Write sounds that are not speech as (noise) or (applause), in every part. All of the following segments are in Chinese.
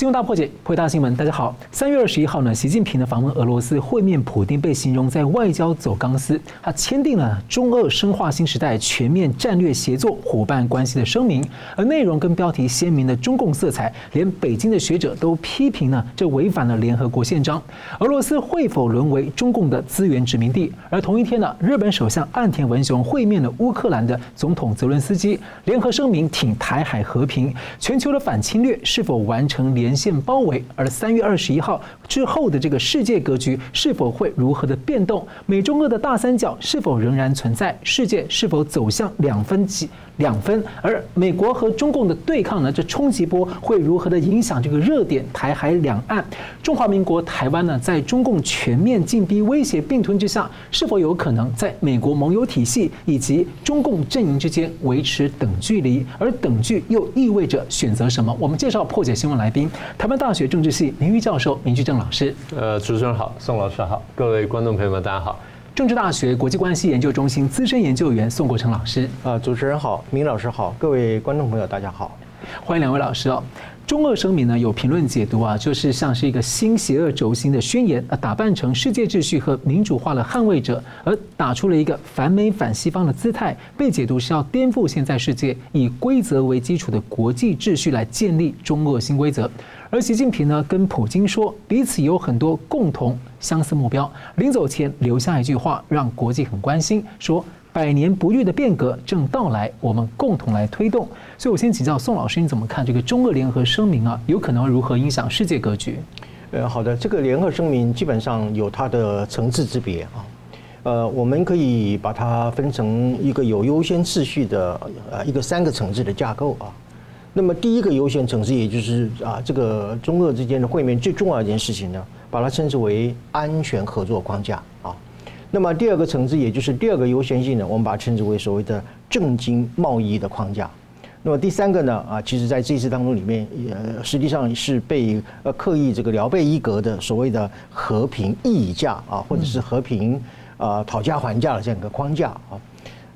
新闻大破解，回答新闻。大家好，三月二十一号呢，习近平的访问俄罗斯会面普丁，被形容在外交走钢丝。他签订了中俄深化新时代全面战略协作伙伴关系的声明，而内容跟标题鲜明的中共色彩，连北京的学者都批评呢，这违反了联合国宪章。俄罗斯会否沦为中共的资源殖民地？而同一天呢，日本首相岸田文雄会面了乌克兰的总统泽伦斯基，联合声明挺台海和平。全球的反侵略是否完成联？全线包围，而三月二十一号之后的这个世界格局是否会如何的变动？美中俄的大三角是否仍然存在？世界是否走向两分几？两分，而美国和中共的对抗呢？这冲击波会如何的影响这个热点台海两岸？中华民国台湾呢，在中共全面进逼威胁并吞之下，是否有可能在美国盟友体系以及中共阵营之间维持等距离？而等距又意味着选择什么？我们介绍破解新闻来宾，台湾大学政治系名誉教授明居正老师。呃，主持人好，宋老师好，各位观众朋友们，大家好。政治大学国际关系研究中心资深研究员宋国成老师，啊，主持人好，明老师好，各位观众朋友大家好，欢迎两位老师哦。中俄声明呢，有评论解读啊，就是像是一个新邪恶轴心的宣言啊，打扮成世界秩序和民主化的捍卫者，而打出了一个反美反西方的姿态，被解读是要颠覆现在世界以规则为基础的国际秩序来建立中俄新规则。而习近平呢，跟普京说彼此有很多共同相似目标，临走前留下一句话，让国际很关心，说百年不遇的变革正到来，我们共同来推动。所以我先请教宋老师，你怎么看这个中俄联合声明啊？有可能如何影响世界格局？呃，好的，这个联合声明基本上有它的层次之别啊。呃，我们可以把它分成一个有优先次序的呃一个三个层次的架构啊。那么第一个优先层次，也就是啊，这个中俄之间的会面最重要一件事情呢，把它称之为安全合作框架啊。那么第二个层次，也就是第二个优先性呢，我们把它称之为所谓的政经贸易的框架。那么第三个呢，啊，其实在这次当中里面，也实际上是被呃刻意这个聊备一格的所谓的和平议价啊，或者是和平啊讨价还价的这样一个框架啊。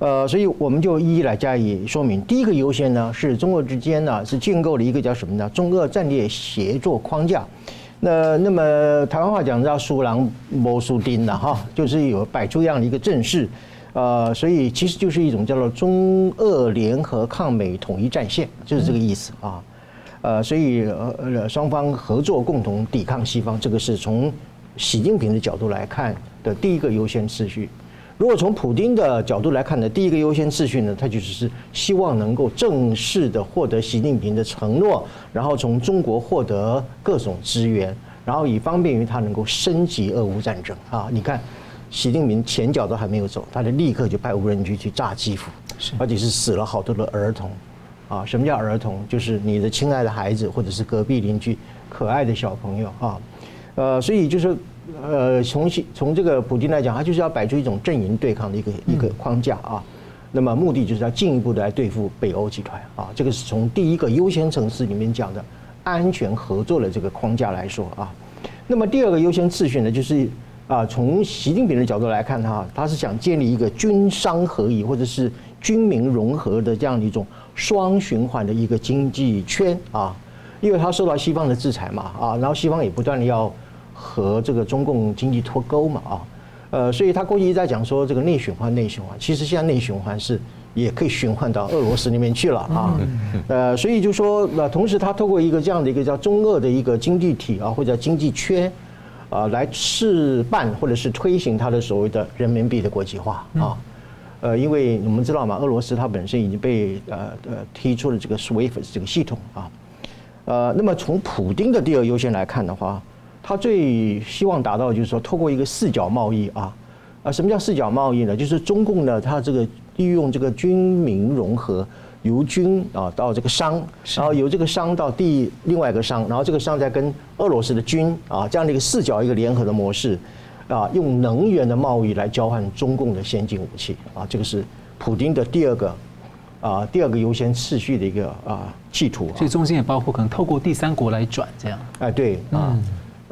呃，所以我们就一一来加以说明。第一个优先呢，是中俄之间呢是建构了一个叫什么呢？中俄战略协作框架。那那么台湾话讲叫“输狼摸输丁”的哈，就是有摆出这样的一个阵势。呃，所以其实就是一种叫做中俄联合抗美统一战线，就是这个意思啊。呃，所以呃双方合作共同抵抗西方，这个是从习近平的角度来看的第一个优先次序。如果从普京的角度来看呢，第一个优先次序呢，他就只是希望能够正式的获得习近平的承诺，然后从中国获得各种资源，然后以方便于他能够升级俄乌战争啊。你看，习近平前脚都还没有走，他就立刻就派无人机去炸基辅，而且是死了好多的儿童啊。什么叫儿童？就是你的亲爱的孩子，或者是隔壁邻居可爱的小朋友啊。呃，所以就是。呃，从从这个普京来讲，他就是要摆出一种阵营对抗的一个一个框架啊。那么目的就是要进一步的来对付北欧集团啊。这个是从第一个优先层次里面讲的安全合作的这个框架来说啊。那么第二个优先次序呢，就是啊，从习近平的角度来看，他他是想建立一个军商合一或者是军民融合的这样的一种双循环的一个经济圈啊。因为他受到西方的制裁嘛啊，然后西方也不断的要。和这个中共经济脱钩嘛啊，呃，所以他过去一直在讲说这个内循环内循环，其实现在内循环是也可以循环到俄罗斯那边去了啊，呃，所以就说那同时他透过一个这样的一个叫中俄的一个经济体啊或者经济圈啊来试办或者是推行他的所谓的人民币的国际化啊，呃，因为我们知道嘛，俄罗斯它本身已经被呃呃提出了这个 SWIFT 这个系统啊，呃，那么从普丁的第二优先来看的话。他最希望达到的就是说，透过一个四角贸易啊，啊，什么叫四角贸易呢？就是中共呢，它这个利用这个军民融合，由军啊到这个商，然后由这个商到第另外一个商，然后这个商再跟俄罗斯的军啊这样的一个四角一个联合的模式，啊，用能源的贸易来交换中共的先进武器啊，这个是普京的第二个啊第二个优先次序的一个啊企图。所以中间也包括可能透过第三国来转这样。哎，对啊。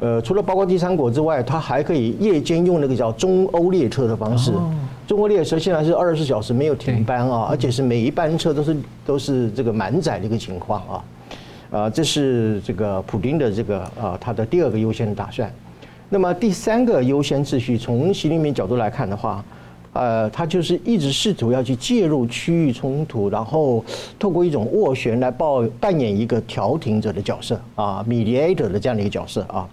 呃，除了包括第三国之外，它还可以夜间用那个叫中欧列车的方式。中欧列车现在是二十四小时没有停班啊，而且是每一班车都是都是这个满载的一个情况啊。啊，这是这个普丁的这个啊他的第二个优先的打算。那么第三个优先秩序，从习近平角度来看的话，呃，他就是一直试图要去介入区域冲突，然后透过一种斡旋来扮扮演一个调停者的角色啊，mediator 的这样的一个角色啊。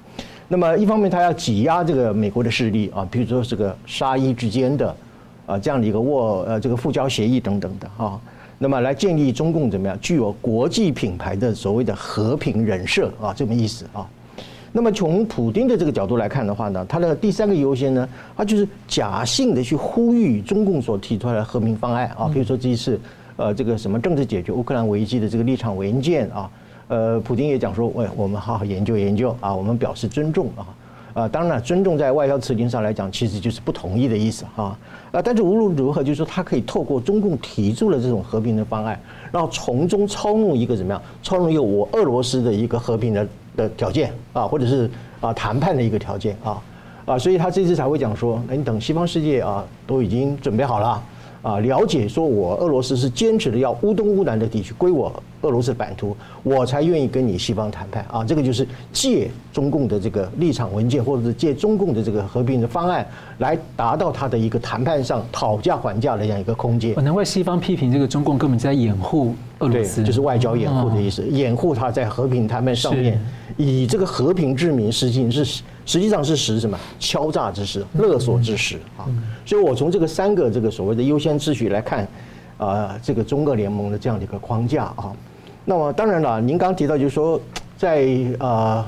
那么一方面他要挤压这个美国的势力啊，比如说这个沙伊之间的啊这样的一个沃呃这个复交协议等等的啊。那么来建立中共怎么样具有国际品牌的所谓的和平人设啊，这么意思啊。那么从普丁的这个角度来看的话呢，他的第三个优先呢，他就是假性的去呼吁中共所提出来的和平方案啊，比如说这一次呃这个什么政治解决乌克兰危机的这个立场文件啊，呃，普京也讲说，喂，我们好好研究研究啊，我们表示尊重啊。啊，当然，尊重在外交辞令上来讲，其实就是不同意的意思哈。啊，但是无论如何，就是说他可以透过中共提出了这种和平的方案，然后从中操弄一个怎么样？操弄一个我俄罗斯的一个和平的的条件啊，或者是啊谈判的一个条件啊啊，所以他这次才会讲说，那你等西方世界啊都已经准备好了。啊，了解说，我俄罗斯是坚持的要乌东乌南的地区归我俄罗斯版图，我才愿意跟你西方谈判啊。这个就是借中共的这个立场文件，或者是借中共的这个和平的方案，来达到他的一个谈判上讨价还价的这样一个空间。难怪西方批评这个中共根本在掩护俄罗斯，就是外交掩护的意思，掩护他在和平谈判上面以这个和平之名，实际是。实际上是实什么敲诈之实、勒索之实啊！所以我从这个三个这个所谓的优先秩序来看，啊，这个中俄联盟的这样的一个框架啊。那么当然了，您刚刚提到就是说，在啊，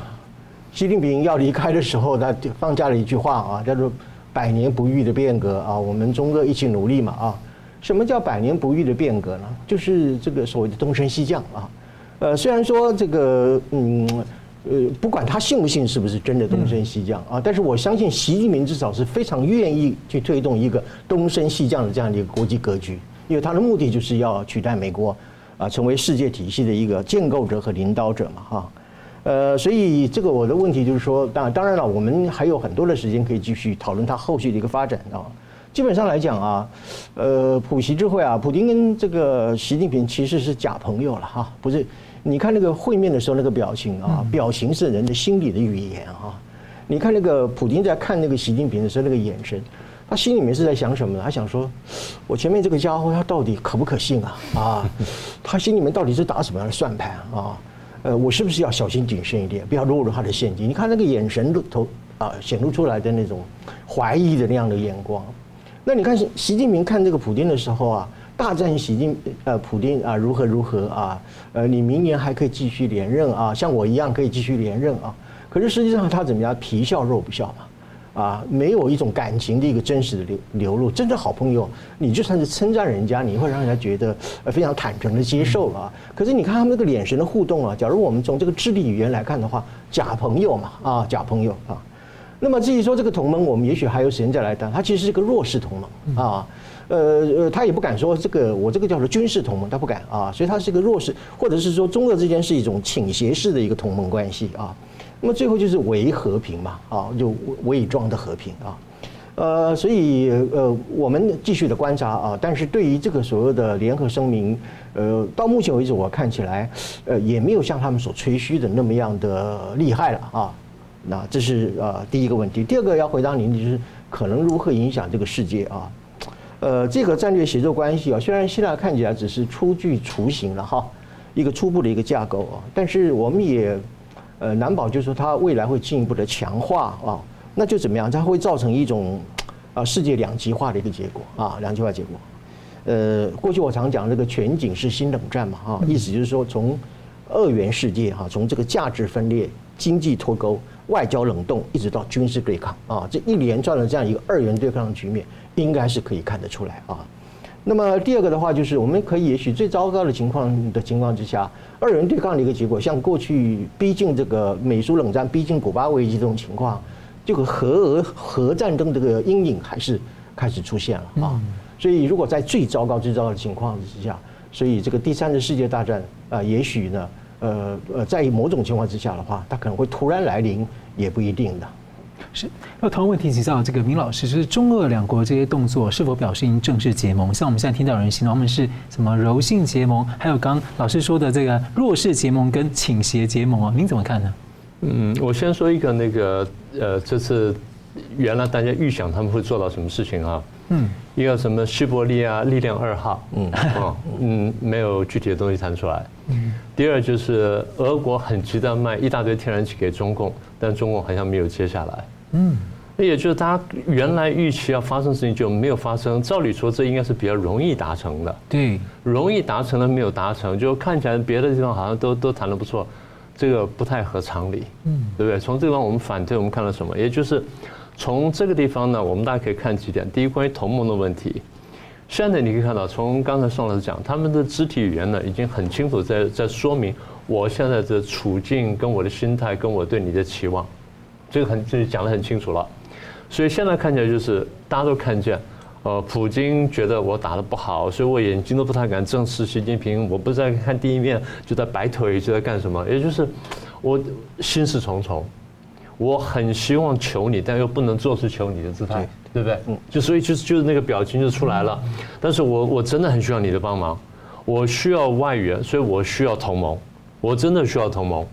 习近平要离开的时候，他放下了一句话啊，叫做“百年不遇的变革”啊，我们中俄一起努力嘛啊。什么叫百年不遇的变革呢？就是这个所谓的东升西降啊。呃，虽然说这个嗯。呃，不管他信不信是不是真的东升西降啊，但是我相信习近平至少是非常愿意去推动一个东升西降的这样的一个国际格局，因为他的目的就是要取代美国啊，成为世界体系的一个建构者和领导者嘛，哈。呃，所以这个我的问题就是说，当然当然了，我们还有很多的时间可以继续讨论他后续的一个发展啊。基本上来讲啊，呃，普习之会啊，普丁跟这个习近平其实是假朋友了哈，不是。你看那个会面的时候那个表情啊，表情是人的心理的语言啊。你看那个普京在看那个习近平的时候那个眼神，他心里面是在想什么呢？他想说，我前面这个家伙他到底可不可信啊？啊，(laughs) 他心里面到底是打什么样的算盘啊？呃，我是不是要小心谨慎一点，不要落入他的陷阱？你看那个眼神露头啊，显露出来的那种怀疑的那样的眼光。那你看习近平看这个普京的时候啊。大战习近呃普丁啊如何如何啊呃你明年还可以继续连任啊像我一样可以继续连任啊。可是实际上他怎么样皮笑肉不笑嘛？啊没有一种感情的一个真实的流流露真的好朋友你就算是称赞人家你会让人家觉得呃非常坦诚的接受啊。可是你看他们那个眼神的互动啊假如我们从这个肢体语言来看的话假朋友嘛啊假朋友啊。那么至于说这个同盟我们也许还有时间再来谈它其实是个弱势同盟啊。呃呃，他也不敢说这个，我这个叫做军事同盟，他不敢啊，所以他是一个弱势，或者是说中俄之间是一种倾斜式的一个同盟关系啊。那么最后就是伪和平嘛，啊，就伪装的和平啊。呃，所以呃，我们继续的观察啊，但是对于这个所谓的联合声明，呃，到目前为止我看起来，呃，也没有像他们所吹嘘的那么样的厉害了啊。那这是呃第一个问题，第二个要回答您的就是可能如何影响这个世界啊。呃，这个战略协作关系啊，虽然现在看起来只是初具雏形了哈，一个初步的一个架构啊，但是我们也呃难保就是说它未来会进一步的强化啊，那就怎么样？它会造成一种啊世界两极化的一个结果啊，两极化结果。呃，过去我常讲这个全景式新冷战嘛哈，意思就是说从二元世界哈，从这个价值分裂、经济脱钩、外交冷冻，一直到军事对抗啊，这一连串的这样一个二元对抗的局面。应该是可以看得出来啊。那么第二个的话，就是我们可以也许最糟糕的情况的情况之下，二人对抗的一个结果，像过去逼近这个美苏冷战、逼近古巴危机这种情况，这个核俄核战争这个阴影还是开始出现了啊。所以如果在最糟糕、最糟糕的情况之下，所以这个第三次世界大战啊，也许呢，呃呃，在某种情况之下的话，它可能会突然来临，也不一定的。是，那同样问题请教这个明老师，就是中俄两国这些动作是否表示已经正式结盟？像我们现在听到有人形容他们是什么柔性结盟，还有刚老师说的这个弱势结盟跟倾斜结盟啊，您怎么看呢？嗯，我先说一个那个呃，这次原来大家预想他们会做到什么事情啊？嗯，一个什么西伯利亚力量二号，嗯 (laughs) 嗯嗯，没有具体的东西谈出来。嗯，第二就是俄国很急的卖一大堆天然气给中共，但中共好像没有接下来。嗯，那也就是大家原来预期要发生事情就没有发生。照理说这应该是比较容易达成的。对，容易达成的没有达成，就看起来别的地方好像都都谈的不错，这个不太合常理。嗯，对不对？从这个地方我们反推，我们看到什么？也就是从这个地方呢，我们大家可以看几点。第一，关于同盟的问题。现在你可以看到，从刚才宋老师讲，他们的肢体语言呢，已经很清楚在在说明我现在的处境、跟我的心态、跟我对你的期望，这个很这讲得很清楚了。所以现在看起来就是大家都看见，呃，普京觉得我打得不好，所以我眼睛都不太敢正视习近平，我不再看第一面，就在摆腿，就在干什么，也就是我心事重重，我很希望求你，但又不能做出求你的姿态。对不对？嗯，就所以就是就是那个表情就出来了，但是我我真的很需要你的帮忙，我需要外援，所以我需要同盟，我真的需要同盟。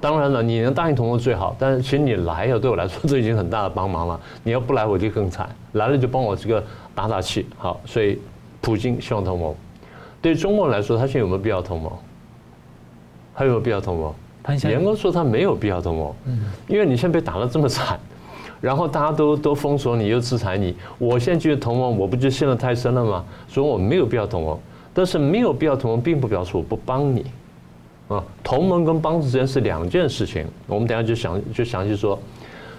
当然了，你能答应同盟最好，但是其实你来了，对我来说这已经很大的帮忙了。你要不来我就更惨，来了就帮我这个打打气。好，所以普京希望同盟。对中国来说，他现在有没有必要同盟？还有没有必要同盟？严格说，他没有必要同盟，因为你现在被打得这么惨。然后大家都 (laughs) 都封锁你，又制裁你。我现在就是同盟，我不就陷得太深了吗？所以我没有必要同盟。但是没有必要同盟，并不表示我不帮你。啊，同盟跟帮助之间是两件事情。我们等下就详就详细说。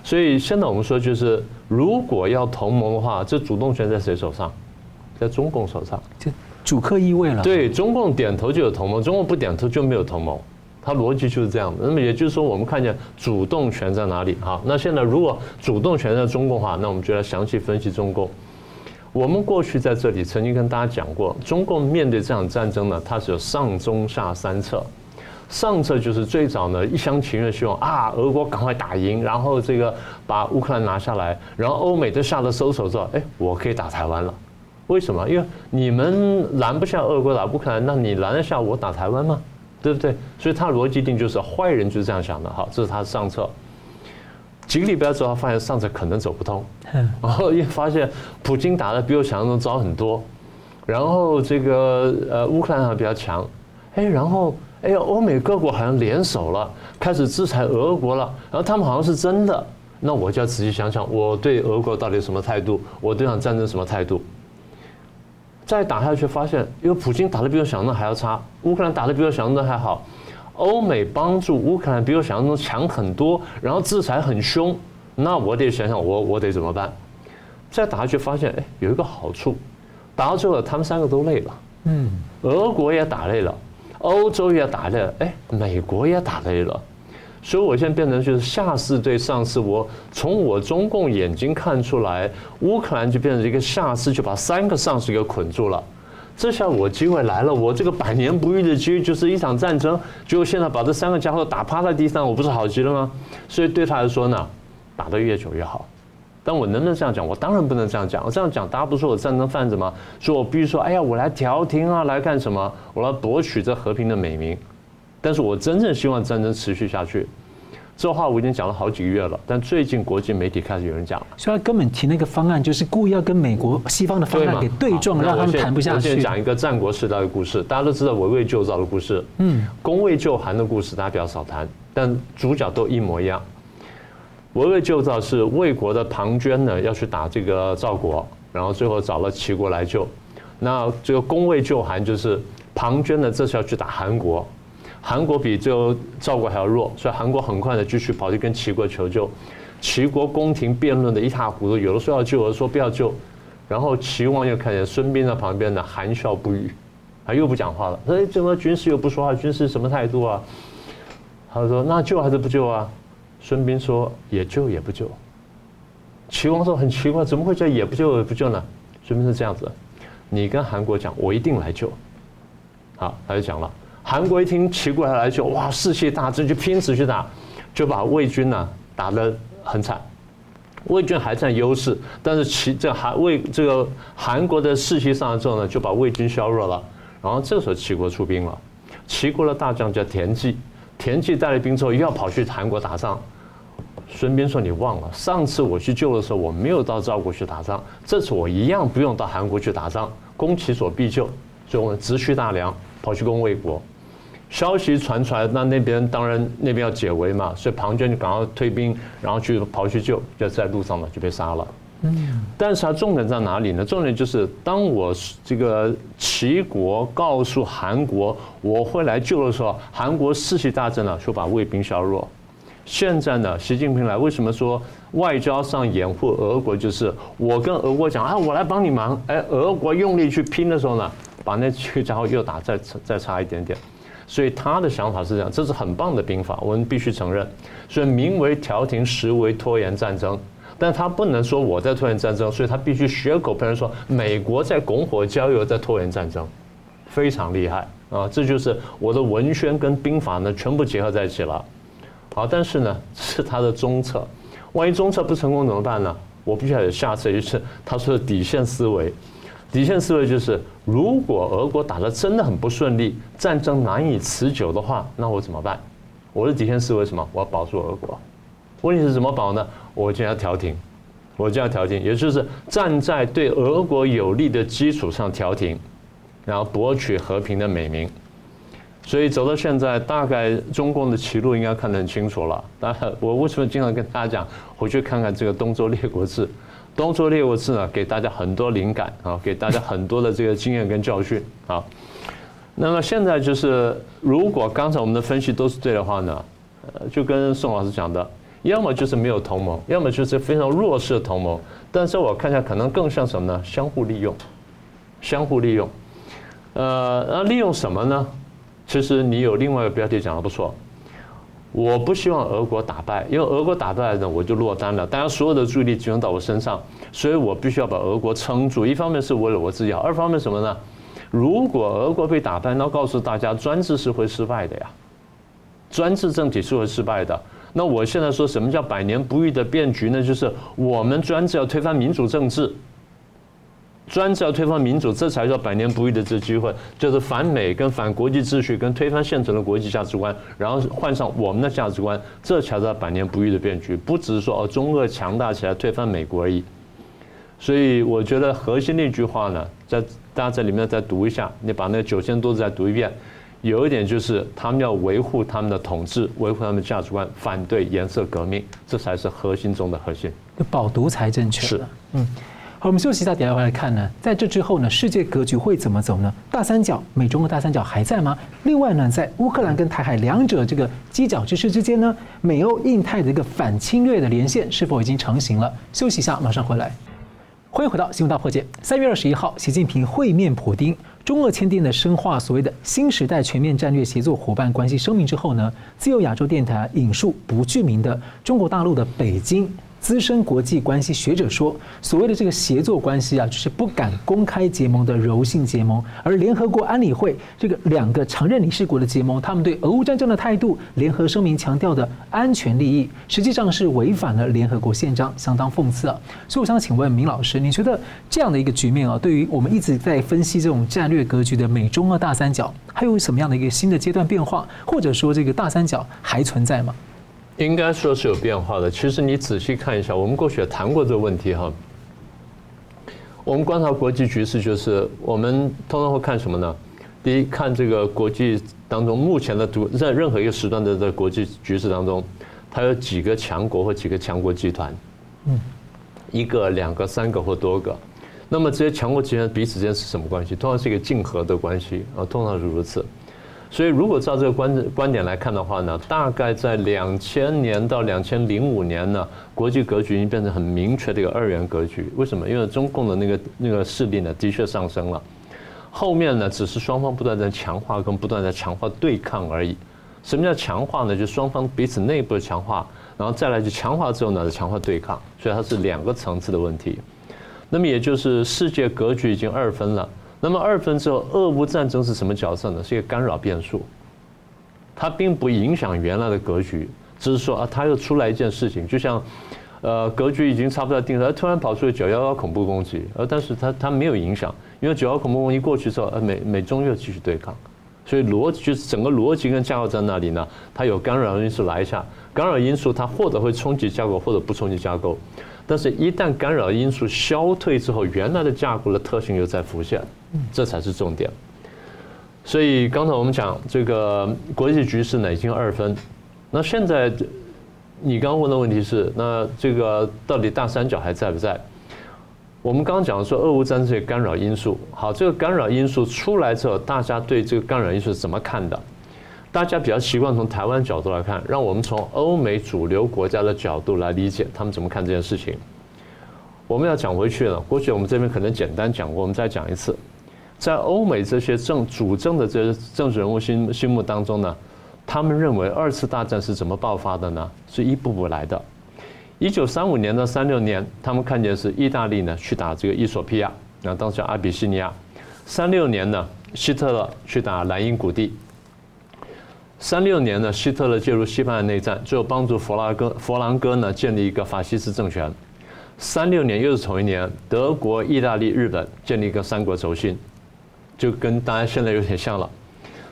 所以现在我们说，就是如果要同盟的话，这主动权在谁手上？在中共手上。就主客意味了。对，中共点头就有同盟，中共不点头就没有同盟。它逻辑就是这样的，那么也就是说，我们看见主动权在哪里？好，那现在如果主动权在中共的话，那我们就来详细分析中共。我们过去在这里曾经跟大家讲过，中共面对这场战争呢，它是有上中下三策。上策就是最早呢一厢情愿希望啊，俄国赶快打赢，然后这个把乌克兰拿下来，然后欧美都下了收手之后，哎，我可以打台湾了。为什么？因为你们拦不下俄国打乌克兰，那你拦得下我打台湾吗？(laughs) 对不对？所以他逻辑定就是坏人就是这样想的。好，这是他的上策。几个礼拜之后，他发现上策可能走不通，然后又发现普京打的比我想象中早很多，然后这个呃乌克兰还比较强，哎，然后哎呀，欧美各国好像联手了，开始制裁俄国了，然后他们好像是真的，那我就要仔细想想，我对俄国到底什么态度？我对这场战争什么态度？再打下去，发现因为普京打的比我想象中还要差，乌克兰打的比我想象中还好，欧美帮助乌克兰比我想象中强很多，然后制裁很凶，那我得想想我我得怎么办？再打下去发现，哎，有一个好处，打到最后他们三个都累了，嗯，俄国也打累了，欧洲也打累了，哎，美国也打累了。所以，我现在变成就是下士对上士。我从我中共眼睛看出来，乌克兰就变成一个下士，就把三个上士给捆住了。这下我机会来了，我这个百年不遇的机会就是一场战争。结果现在把这三个家伙打趴在地上，我不是好极了吗？所以对他来说呢，打得越久越好。但我能不能这样讲？我当然不能这样讲。我这样讲，大家不说我战争贩子吗？说我必须说，哎呀，我来调停啊，来干什么？我来夺取这和平的美名。但是我真正希望战争持续下去，这话我已经讲了好几个月了。但最近国际媒体开始有人讲了，所以他根本提那个方案就是故意要跟美国西方的方案给对撞，让他们谈不下去。我先讲一个战国时代的故事，大家都知道围魏救赵的故事，嗯，攻魏救韩的故事大家比较少谈，但主角都一模一样。围魏救赵是魏国的庞涓呢要去打这个赵国，然后最后找了齐国来救。那这个攻魏救韩就是。庞涓呢，这次要去打韩国，韩国比最后赵国还要弱，所以韩国很快的继续跑去跟齐国求救，齐国宫廷辩论的一塌糊涂，有的说要救，有的说不要救，然后齐王又看见孙膑在旁边呢，含笑不语，他又不讲话了，哎，怎么军师又不说话？军师什么态度啊？他说那救还是不救啊？孙膑说也救也不救。齐王说很奇怪，怎么会叫也不救也不救呢？孙膑是这样子，你跟韩国讲，我一定来救。好，他就讲了，韩国一听齐国要来救，哇，士气大振，就拼死去打，就把魏军呢打得很惨，魏军还占优势，但是齐这韩魏这个韩国的士气上来之后呢，就把魏军削弱了。然后这时候齐国出兵了，齐国的大将叫田忌，田忌带了兵之后又要跑去韩国打仗。孙膑说：“你忘了上次我去救的时候，我没有到赵国去打仗，这次我一样不用到韩国去打仗，攻其所必救，所以我们直须大梁，跑去攻魏国。”消息传出来，那那边当然那边要解围嘛，所以庞涓就赶快退兵，然后去跑去救，就在路上呢就被杀了。嗯，但是它重点在哪里呢？重点就是当我这个齐国告诉韩国我会来救的时候，韩国士气大振了，就把魏兵削弱。现在呢，习近平来，为什么说外交上掩护俄国？就是我跟俄国讲啊，我来帮你忙。哎，俄国用力去拼的时候呢，把那几个家伙又打再再差一点点。所以他的想法是这样，这是很棒的兵法，我们必须承认。所以名为调停，实为拖延战争。但他不能说我在拖延战争，所以他必须血口喷人说美国在拱火浇油，在拖延战争，非常厉害啊！这就是我的文宣跟兵法呢，全部结合在一起了。好，但是呢，是他的中策，万一中策不成功怎么办呢？我必须要有下策，就是他说的底线思维。底线思维就是，如果俄国打得真的很不顺利，战争难以持久的话，那我怎么办？我的底线思维是什么？我要保住俄国。问题是怎么保呢？我就要调停，我就要调停，也就是站在对俄国有利的基础上调停，然后博取和平的美名。所以走到现在，大概中共的歧路应该看得很清楚了。当然，我为什么经常跟大家讲，回去看看这个《东周列国志》。东周列国志呢，给大家很多灵感啊，给大家很多的这个经验跟教训啊。那么现在就是，如果刚才我们的分析都是对的话呢，呃，就跟宋老师讲的，要么就是没有同盟，要么就是非常弱势的同盟。但是我看一下，可能更像什么呢？相互利用，相互利用。呃，那利用什么呢？其实你有另外一个标题讲的不错。我不希望俄国打败，因为俄国打败呢，我就落单了。大家所有的注意力集中到我身上，所以我必须要把俄国撑住。一方面是为了我自己好，二方面什么呢？如果俄国被打败，那告诉大家专制是会失败的呀，专制政体是会失败的。那我现在说什么叫百年不遇的变局呢？就是我们专制要推翻民主政治。专制要推翻民主，这才叫百年不遇的这机会，就是反美跟反国际秩序，跟推翻现存的国际价值观，然后换上我们的价值观，这才叫百年不遇的变局。不只是说哦，中俄强大起来推翻美国而已。所以我觉得核心那句话呢，在大家在里面再读一下，你把那九千多字再读一遍，有一点就是他们要维护他们的统治，维护他们的价值观，反对颜色革命，这才是核心中的核心。保独才正确。是，嗯。好，我们休息一下，等下回来看呢。在这之后呢，世界格局会怎么走呢？大三角，美中的大三角还在吗？另外呢，在乌克兰跟台海两者这个犄角之势之间呢，美欧印太的一个反侵略的连线是否已经成型了？休息一下，马上回来。欢迎回到新闻大破解。三月二十一号，习近平会面普丁，中俄签订的深化所谓的新时代全面战略协作伙伴关系声明之后呢，自由亚洲电台引述不具名的中国大陆的北京。资深国际关系学者说，所谓的这个协作关系啊，就是不敢公开结盟的柔性结盟。而联合国安理会这个两个常任理事国的结盟，他们对俄乌战争的态度，联合声明强调的安全利益，实际上是违反了联合国宪章，相当讽刺啊。所以我想请问明老师，你觉得这样的一个局面啊，对于我们一直在分析这种战略格局的美中俄大三角，还有什么样的一个新的阶段变化，或者说这个大三角还存在吗？应该说是有变化的。其实你仔细看一下，我们过去也谈过这个问题哈。我们观察国际局势，就是我们通常会看什么呢？第一，看这个国际当中目前的在任何一个时段的在国际局势当中，它有几个强国或几个强国集团，嗯，一个、两个、三个或多个。那么这些强国集团彼此之间是什么关系？通常是一个竞合的关系啊，通常是如此。所以，如果照这个观观点来看的话呢，大概在两千年到两千零五年呢，国际格局已经变成很明确的一个二元格局。为什么？因为中共的那个那个势力呢，的确上升了。后面呢，只是双方不断在强化跟不断在强化对抗而已。什么叫强化呢？就双方彼此内部的强化，然后再来就强化之后呢，强化对抗。所以它是两个层次的问题。那么也就是世界格局已经二分了。那么二分之后，俄乌战争是什么角色呢？是一个干扰变数，它并不影响原来的格局，只是说啊，它又出来一件事情，就像，呃，格局已经差不多定了，突然跑出九幺幺恐怖攻击，而但是它它没有影响，因为九幺恐怖攻击过去之后，呃，美美中又继续对抗，所以逻辑就是整个逻辑跟架构在那里呢，它有干扰因素来一下，干扰因素它或者会冲击架构，或者不冲击架构，但是一旦干扰因素消退之后，原来的架构的特性又在浮现，这才是重点。所以刚才我们讲这个国际局势呢已经二分，那现在。你刚问的问题是，那这个到底大三角还在不在？我们刚刚讲说俄乌战争这些干扰因素，好，这个干扰因素出来之后，大家对这个干扰因素是怎么看的？大家比较习惯从台湾角度来看，让我们从欧美主流国家的角度来理解他们怎么看这件事情。我们要讲回去了，过去我们这边可能简单讲过，我们再讲一次，在欧美这些政主政的这些政治人物心心目当中呢，他们认为二次大战是怎么爆发的呢？是一步步来的。一九三五年到三六年，他们看见是意大利呢去打这个伊索比亚，那当时叫阿比西尼亚。三六年呢，希特勒去打莱茵谷地。三六年呢，希特勒介入西班牙内战，最后帮助佛拉哥佛朗哥呢建立一个法西斯政权。三六年又是同一年，德国、意大利、日本建立一个三国轴心，就跟大家现在有点像了。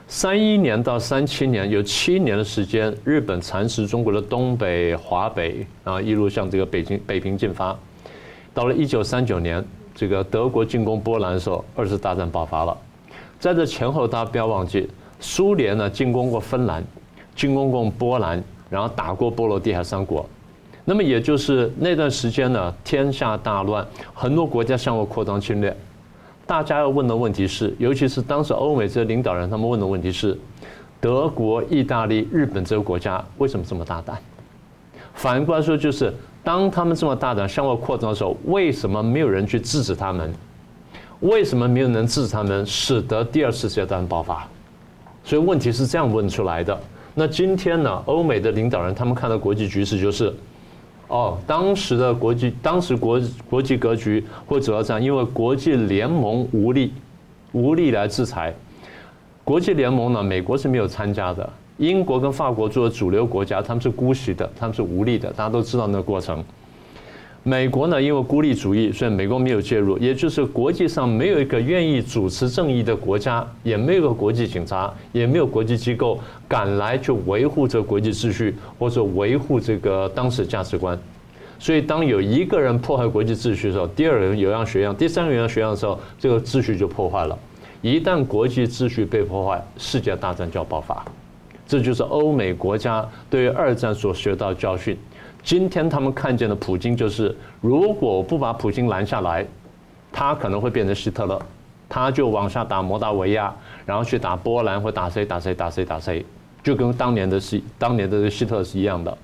三一年到三七年有七年的时间，日本蚕食中国的东北、华北，然后一路向这个北京、北平进发。到了一九三九年，这个德国进攻波兰的时候，二次大战爆发了。在这前后，大家不要忘记，苏联呢进攻过芬兰，进攻过波兰，然后打过波罗的海三国。那么也就是那段时间呢，天下大乱，很多国家向外扩张侵略。大家要问的问题是，尤其是当时欧美这些领导人，他们问的问题是：德国、意大利、日本这个国家为什么这么大胆？反过来说，就是当他们这么大胆向外扩张的时候，为什么没有人去制止他们？为什么没有人制止他们，使得第二次世界大战爆发？所以问题是这样问出来的。那今天呢，欧美的领导人他们看到国际局势就是。哦，当时的国际，当时国国际格局会走到这样，因为国际联盟无力，无力来制裁。国际联盟呢，美国是没有参加的，英国跟法国作为主流国家，他们是姑息的，他们是无力的，大家都知道那个过程。美国呢，因为孤立主义，所以美国没有介入，也就是国际上没有一个愿意主持正义的国家，也没有个国际警察，也没有国际机构敢来去维护这国际秩序或者维护这个当时价值观。所以，当有一个人破坏国际秩序的时候，第二人有样学样，第三个人有样学样的时候，这个秩序就破坏了。一旦国际秩序被破坏，世界大战就要爆发。这就是欧美国家对二战所学到的教训。今天他们看见的普京就是，如果不把普京拦下来，他可能会变成希特勒，他就往下打摩达维亚，然后去打波兰，或打谁打谁打谁打谁，就跟当年的希当年的希特勒是一样的。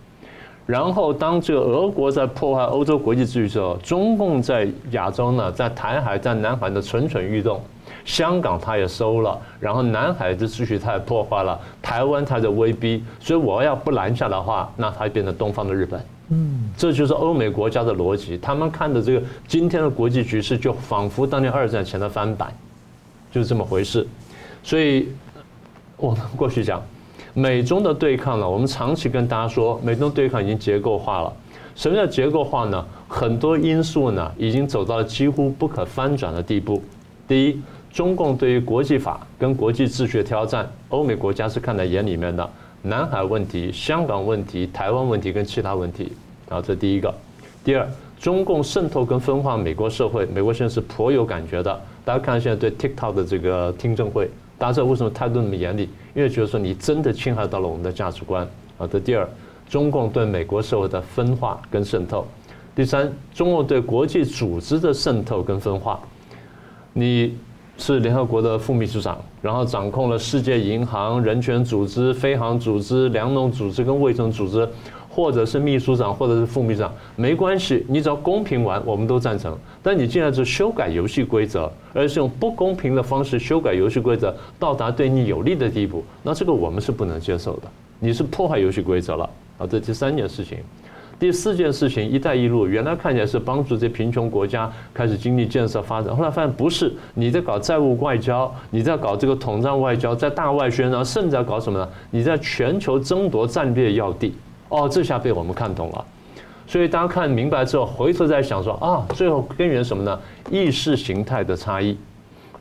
然后当这个俄国在破坏欧洲国际秩序的时候，中共在亚洲呢，在台海、在南海的蠢蠢欲动，香港他也收了，然后南海的秩序他也破坏了，台湾他在威逼，所以我要不拦下的话，那他变成东方的日本。嗯，这就是欧美国家的逻辑，他们看的这个今天的国际局势，就仿佛当年二战前的翻版，就是这么回事。所以，我们 (laughs) 过去讲美中的对抗呢，我们长期跟大家说，美中对抗已经结构化了。什么叫结构化呢？很多因素呢，已经走到了几乎不可翻转的地步。第一，中共对于国际法跟国际秩序的挑战，欧美国家是看在眼里面的。南海问题、香港问题、台湾问题跟其他问题，啊，这第一个。第二，中共渗透跟分化美国社会，美国现在是颇有感觉的。大家看现在对 TikTok 的这个听证会，大家知道为什么态度那么严厉？因为觉得说你真的侵害到了我们的价值观。啊，这第二，中共对美国社会的分化跟渗透。第三，中共对国际组织的渗透跟分化，你。是联合国的副秘书长，然后掌控了世界银行、人权组织、非航组织、粮农组织跟卫生组织，或者是秘书长，或者是副秘书长，没关系，你只要公平玩，我们都赞成。但你既然是修改游戏规则，而是用不公平的方式修改游戏规则，到达对你有利的地步，那这个我们是不能接受的。你是破坏游戏规则了。啊，这第三件事情。第四件事情，“一带一路”原来看起来是帮助这贫穷国家开始经济建设发展，后来发现不是，你在搞债务外交，你在搞这个统战外交，在大外宣，然后甚至在搞什么呢？你在全球争夺战略要地。哦，这下被我们看懂了。所以大家看明白之后，回头再想说啊，最后根源什么呢？意识形态的差异。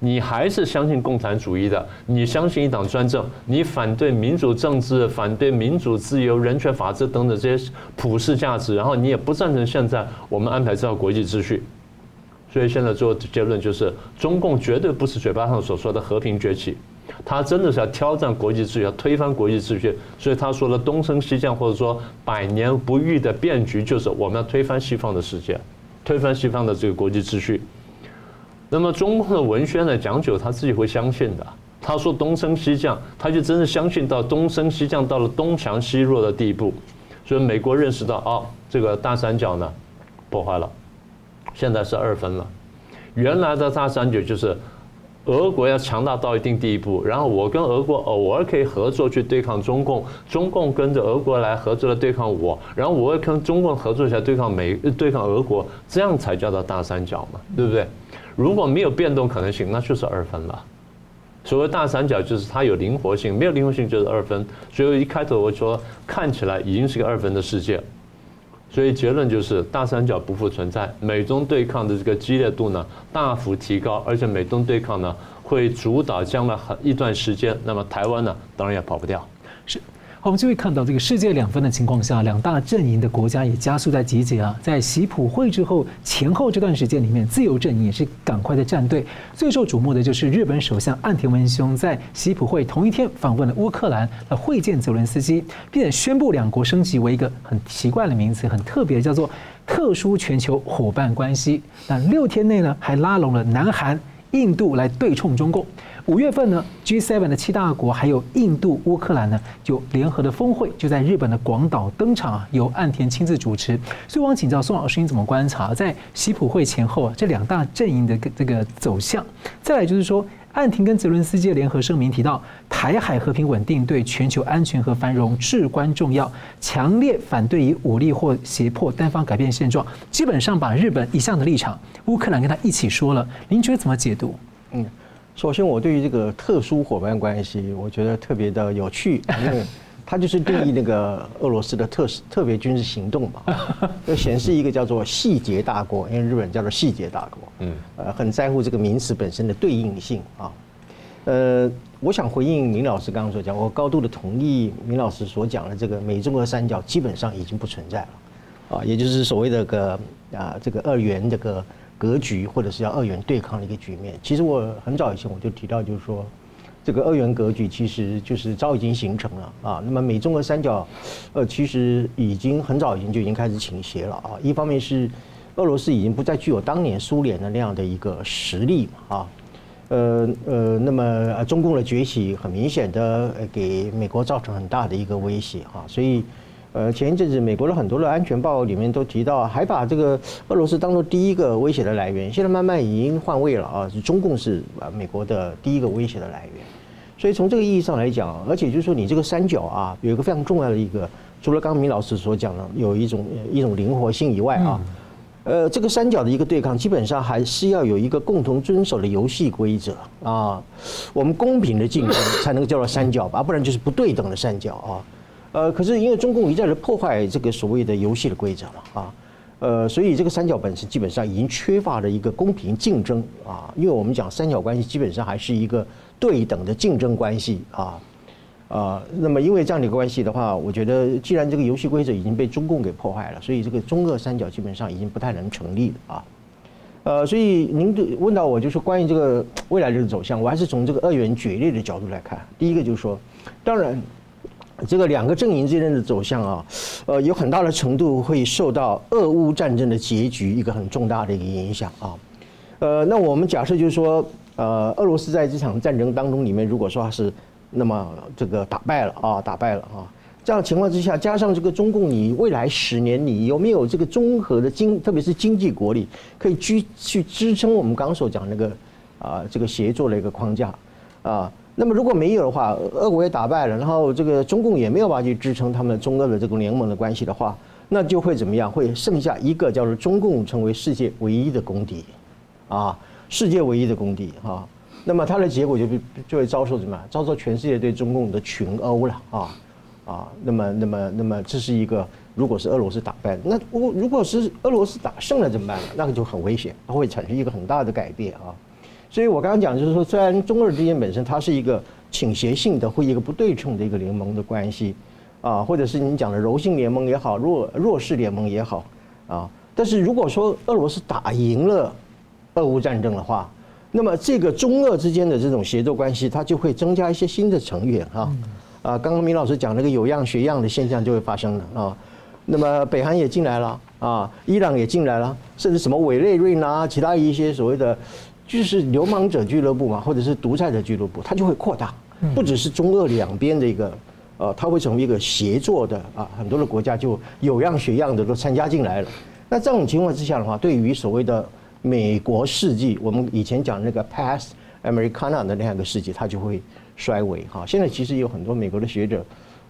你还是相信共产主义的，你相信一党专政，你反对民主政治，反对民主自由、人权、法治等等这些普世价值，然后你也不赞成现在我们安排这套国际秩序。所以现在做结论就是，中共绝对不是嘴巴上所说的和平崛起，他真的是要挑战国际秩序，要推翻国际秩序。所以他说的东升西降，或者说百年不遇的变局，就是我们要推翻西方的世界，推翻西方的这个国际秩序。那么中共的文宣呢，讲久他自己会相信的。他说东升西降，他就真的相信到东升西降到了东强西弱的地步。所以美国认识到哦，这个大三角呢破坏了，现在是二分了。原来的大三角就是俄国要强大到一定地步，然后我跟俄国偶尔可以合作去对抗中共，中共跟着俄国来合作来对抗我，然后我也跟中共合作起来对抗美对抗俄国，这样才叫做大三角嘛，对不对？如果没有变动可能性，那就是二分了。所谓大三角就是它有灵活性，没有灵活性就是二分。所以一开头我说看起来已经是个二分的世界，所以结论就是大三角不复存在，美中对抗的这个激烈度呢大幅提高，而且美中对抗呢会主导将来很一段时间。那么台湾呢当然也跑不掉。是。我们就会看到，这个世界两分的情况下，两大阵营的国家也加速在集结啊。在习普会之后前后这段时间里面，自由阵营也是赶快的站队。最受瞩目的就是日本首相岸田文雄在习普会同一天访问了乌克兰，来会见泽伦斯基，并且宣布两国升级为一个很奇怪的名词，很特别，叫做特殊全球伙伴关系。那六天内呢，还拉拢了南韩、印度来对冲中共。五月份呢，G7 的七大国还有印度、乌克兰呢，就联合的峰会就在日本的广岛登场啊，由岸田亲自主持。所以我想请教宋老师，你怎么观察在习普会前后啊这两大阵营的这个走向？再来就是说，岸田跟泽伦斯基的联合声明提到，台海和平稳定对全球安全和繁荣至关重要，强烈反对以武力或胁迫单方改变现状，基本上把日本一向的立场，乌克兰跟他一起说了。您觉得怎么解读？嗯。首先，我对于这个特殊伙伴关系，我觉得特别的有趣，(laughs) 因为它就是定义那个俄罗斯的特特别军事行动嘛，(laughs) 就显示一个叫做细节大国，因为日本叫做细节大国，嗯，呃，很在乎这个名词本身的对应性啊。呃，我想回应明老师刚刚所讲，我高度的同意明老师所讲的这个美中俄三角基本上已经不存在了，啊，也就是所谓的个啊这个二元这个。格局，或者是要二元对抗的一个局面。其实我很早以前我就提到，就是说，这个二元格局其实就是早已经形成了啊。那么美中俄三角，呃，其实已经很早以前就已经开始倾斜了啊。一方面是俄罗斯已经不再具有当年苏联的那样的一个实力嘛啊，呃呃，那么中共的崛起很明显的给美国造成很大的一个威胁啊，所以。呃，前一阵子美国的很多的安全报告里面都提到，还把这个俄罗斯当做第一个威胁的来源。现在慢慢已经换位了啊，是中共是啊美国的第一个威胁的来源。所以从这个意义上来讲，而且就是说你这个三角啊，有一个非常重要的一个，除了刚刚明老师所讲的有一种一种灵活性以外啊，呃，这个三角的一个对抗，基本上还是要有一个共同遵守的游戏规则啊，我们公平的竞争才能够叫做三角吧，不然就是不对等的三角啊。呃，可是因为中共一再的破坏这个所谓的游戏的规则嘛，啊，呃，所以这个三角本身基本上已经缺乏了一个公平竞争啊，因为我们讲三角关系基本上还是一个对等的竞争关系啊，啊，那么因为这样的一个关系的话，我觉得既然这个游戏规则已经被中共给破坏了，所以这个中俄三角基本上已经不太能成立了啊，呃，所以您问到我就是关于这个未来的走向，我还是从这个二元决裂的角度来看，第一个就是说，当然。这个两个阵营之间的走向啊，呃，有很大的程度会受到俄乌战争的结局一个很重大的一个影响啊。呃，那我们假设就是说，呃，俄罗斯在这场战争当中里面，如果说是那么这个打败了啊，打败了啊，这样情况之下，加上这个中共，你未来十年你有没有这个综合的经，特别是经济国力，可以去去支撑我们刚刚所讲那个啊这个协作的一个框架啊？那么如果没有的话，俄国也打败了，然后这个中共也没有办法去支撑他们中俄的这个联盟的关系的话，那就会怎么样？会剩下一个叫做中共成为世界唯一的公敌，啊，世界唯一的公敌啊。那么它的结果就就会遭受什么？遭受全世界对中共的群殴了啊啊。那么那么那么这是一个如果是俄罗斯打败，那如如果是俄罗斯打胜了怎么办？那个就很危险，它会产生一个很大的改变啊。所以我刚刚讲就是说，虽然中俄之间本身它是一个倾斜性的或一个不对称的一个联盟的关系啊，或者是你讲的柔性联盟也好，弱弱势联盟也好啊，但是如果说俄罗斯打赢了俄乌战争的话，那么这个中俄之间的这种协作关系，它就会增加一些新的成员啊啊，刚刚明老师讲那个有样学样的现象就会发生了啊。那么北韩也进来了啊，伊朗也进来了，甚至什么委内瑞拉其他一些所谓的就是流氓者俱乐部嘛，或者是独裁者俱乐部，它就会扩大，不只是中俄两边的一个呃，它会成为一个协作的啊，很多的国家就有样学样的都参加进来了。那这种情况之下的话，对于所谓的美国世纪，我们以前讲那个 past Americana 的那样一个世纪，它就会衰微哈。现在其实有很多美国的学者，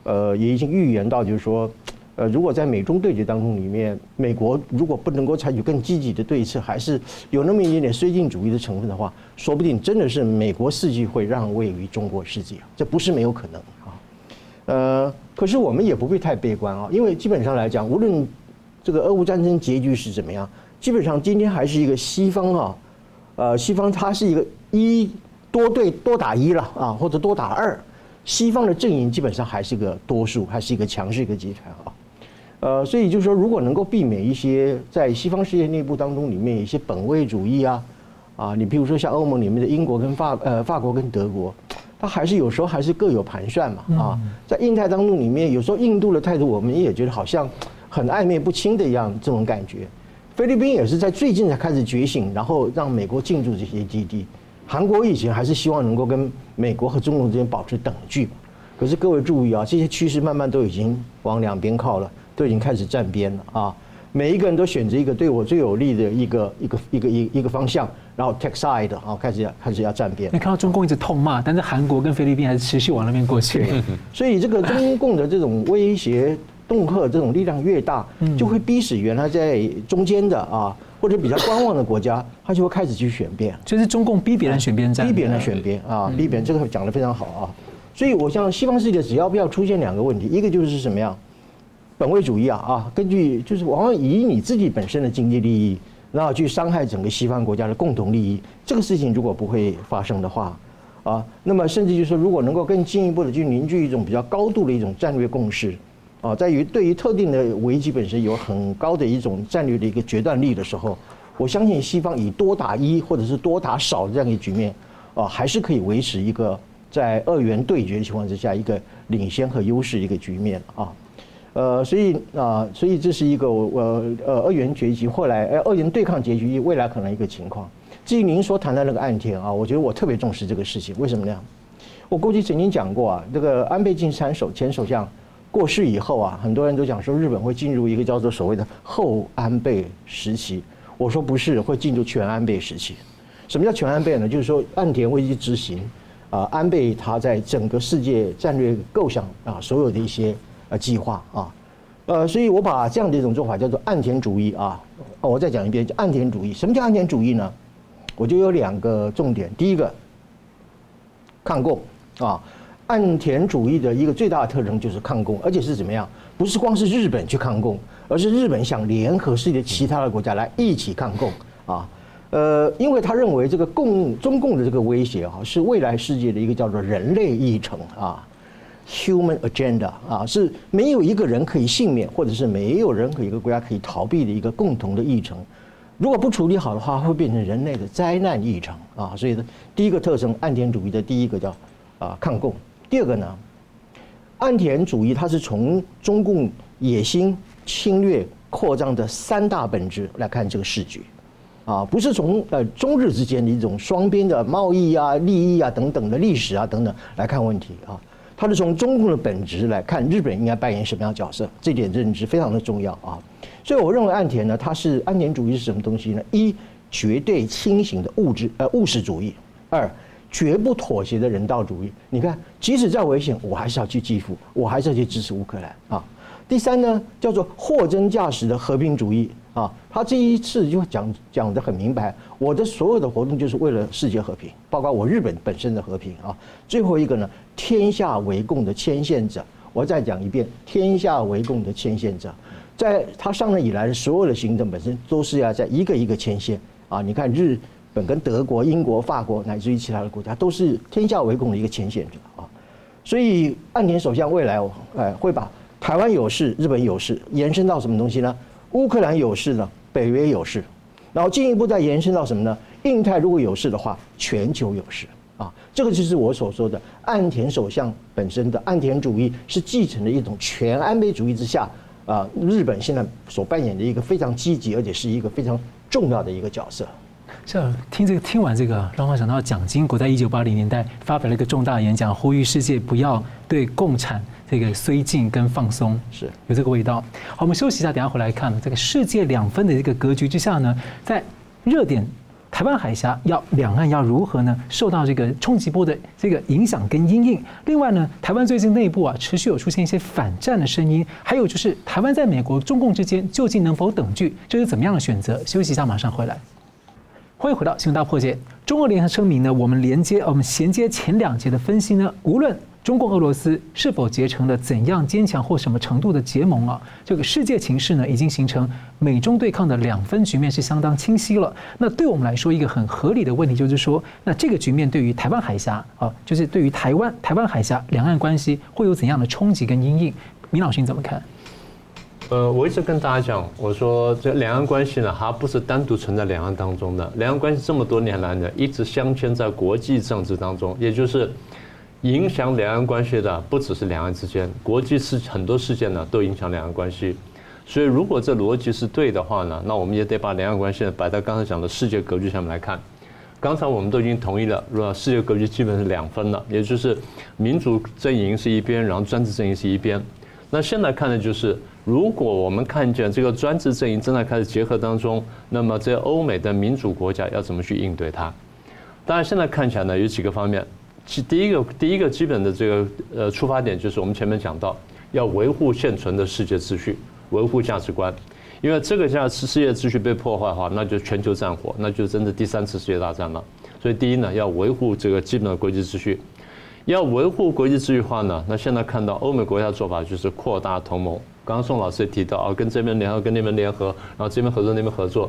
呃，也已经预言到，就是说。呃，如果在美中对决当中里面，美国如果不能够采取更积极的对策，还是有那么一点点绥靖主义的成分的话，说不定真的是美国世纪会让位于中国世纪啊，这不是没有可能啊。呃，可是我们也不必太悲观啊，因为基本上来讲，无论这个俄乌战争结局是怎么样，基本上今天还是一个西方啊，呃，西方它是一个一多对多打一了啊，或者多打二，西方的阵营基本上还是个多数，还是一个强势一个集团啊。呃，所以就是说，如果能够避免一些在西方世界内部当中里面一些本位主义啊，啊，你比如说像欧盟里面的英国跟法呃法国跟德国，它还是有时候还是各有盘算嘛啊，在印太当中里面，有时候印度的态度我们也觉得好像很暧昧不清的一样这种感觉。菲律宾也是在最近才开始觉醒，然后让美国进驻这些基地。韩国以前还是希望能够跟美国和中国之间保持等距，可是各位注意啊，这些趋势慢慢都已经往两边靠了。都已经开始站边了啊！每一个人都选择一个对我最有利的一个一个一个一一个方向，然后 take side 啊，开始要开始要站边。你看到中共一直痛骂，但是韩国跟菲律宾还是持续往那边过去。(laughs) 所以这个中共的这种威胁、恫吓这种力量越大，就会逼使原来在中间的啊或者比较观望的国家，他就会开始去选边。就是中共逼别人选边站，逼别人选边啊，逼别人这个讲的非常好啊。所以我想西方世界只要不要出现两个问题，一个就是什么样？本位主义啊啊，根据就是往往以你自己本身的经济利益，然后去伤害整个西方国家的共同利益，这个事情如果不会发生的话，啊，那么甚至就是说，如果能够更进一步的去凝聚一种比较高度的一种战略共识，啊，在于对于特定的危机本身有很高的一种战略的一个决断力的时候，我相信西方以多打一或者是多打少的这样一个局面，啊，还是可以维持一个在二元对决的情况之下一个领先和优势的一个局面啊。呃，所以啊，所以这是一个我呃二元结局，后来呃二元对抗结局未来可能一个情况。至于您所谈的那个岸田啊，我觉得我特别重视这个事情。为什么呢？我过去曾经讲过啊，这个安倍晋三首前首相过世以后啊，很多人都讲说日本会进入一个叫做所谓的后安倍时期。我说不是，会进入全安倍时期。什么叫全安倍呢？就是说岸田会去执行啊，安倍他在整个世界战略构想啊，所有的一些。呃，计划啊，呃，所以我把这样的一种做法叫做岸田主义啊。我再讲一遍，叫岸田主义。什么叫岸田主义呢？我就有两个重点。第一个，抗共啊，岸田主义的一个最大的特征就是抗共，而且是怎么样？不是光是日本去抗共，而是日本想联合世界其他的国家来一起抗共啊。呃，因为他认为这个共中共的这个威胁啊，是未来世界的一个叫做人类议程啊。Human agenda 啊，是没有一个人可以幸免，或者是没有任何一个国家可以逃避的一个共同的议程。如果不处理好的话，会变成人类的灾难议程啊。所以呢，第一个特征，岸田主义的第一个叫啊抗共。第二个呢，岸田主义它是从中共野心、侵略、扩张的三大本质来看这个世局啊，不是从呃中日之间的一种双边的贸易啊、利益啊等等的历史啊等等来看问题啊。他是从中共的本质来看，日本应该扮演什么样的角色？这点认知非常的重要啊。所以我认为岸田呢，他是岸田主义是什么东西呢？一，绝对清醒的物质呃务实主义；二，绝不妥协的人道主义。你看，即使再危险，我还是要去基辅，我还是要去支持乌克兰啊。第三呢，叫做货真价实的和平主义。他这一次就讲讲得很明白，我的所有的活动就是为了世界和平，包括我日本本身的和平啊。最后一个呢，天下为共的牵线者，我再讲一遍，天下为共的牵线者，在他上任以来的所有的行政本身都是要在一个一个牵线啊。你看日本跟德国、英国、法国，乃至于其他的国家，都是天下为共的一个牵线者啊。所以岸田首相未来，哎，会把台湾有事、日本有事延伸到什么东西呢？乌克兰有事呢？北约有事，然后进一步再延伸到什么呢？印太如果有事的话，全球有事。啊，这个就是我所说的岸田首相本身的岸田主义是继承了一种全安倍主义之下啊，日本现在所扮演的一个非常积极而且是一个非常重要的一个角色。像，听这个听完这个，让我想到蒋经国在一九八零年代发表了一个重大演讲，呼吁世界不要对共产这个绥靖跟放松，是有这个味道。好，我们休息一下，等下回来看这个世界两分的这个格局之下呢，在热点。台湾海峡要两岸要如何呢？受到这个冲击波的这个影响跟阴影。另外呢，台湾最近内部啊持续有出现一些反战的声音，还有就是台湾在美国、中共之间究竟能否等距，这是怎么样的选择？休息一下，马上回来。欢迎回到新闻大破解。中俄联合声明呢，我们连接我们衔接前两节的分析呢，无论。中共、俄罗斯是否结成了怎样坚强或什么程度的结盟啊？这个世界情势呢，已经形成美中对抗的两分局面是相当清晰了。那对我们来说，一个很合理的问题就是说，那这个局面对于台湾海峡啊，就是对于台湾、台湾海峡两岸关系会有怎样的冲击跟阴影？明老师你怎么看？呃，我一直跟大家讲，我说这两岸关系呢，它不是单独存在两岸当中的，两岸关系这么多年来呢，一直镶嵌在国际政治当中，也就是。影响两岸关系的不只是两岸之间，国际事很多事件呢都影响两岸关系。所以如果这逻辑是对的话呢，那我们也得把两岸关系摆在刚才讲的世界格局上面来看。刚才我们都已经同意了，说世界格局基本是两分了，也就是民主阵营是一边，然后专制阵营是一边。那现在看的就是，如果我们看见这个专制阵营正在开始结合当中，那么这欧美的民主国家要怎么去应对它？当然现在看起来呢有几个方面。其第一个第一个基本的这个呃出发点就是我们前面讲到，要维护现存的世界秩序，维护价值观，因为这个价世界秩序被破坏的话，那就全球战火，那就真的第三次世界大战了。所以第一呢，要维护这个基本的国际秩序，要维护国际秩序的话呢，那现在看到欧美国家的做法就是扩大同盟。刚刚宋老师也提到啊，跟这边联合，跟那边联合，然后这边合作，那边合作。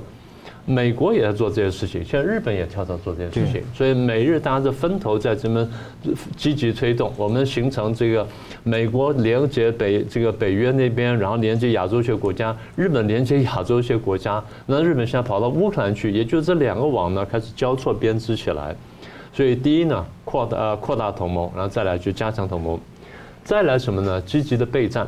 美国也在做这些事情，现在日本也跳槽做这件事情，所以美日大家是分头在这么积极推动，我们形成这个美国连接北这个北约那边，然后连接亚洲一些国家，日本连接亚洲一些国家，那日本现在跑到乌克兰去，也就是这两个网呢开始交错编织起来，所以第一呢扩大呃扩大同盟，然后再来就加强同盟，再来什么呢？积极的备战。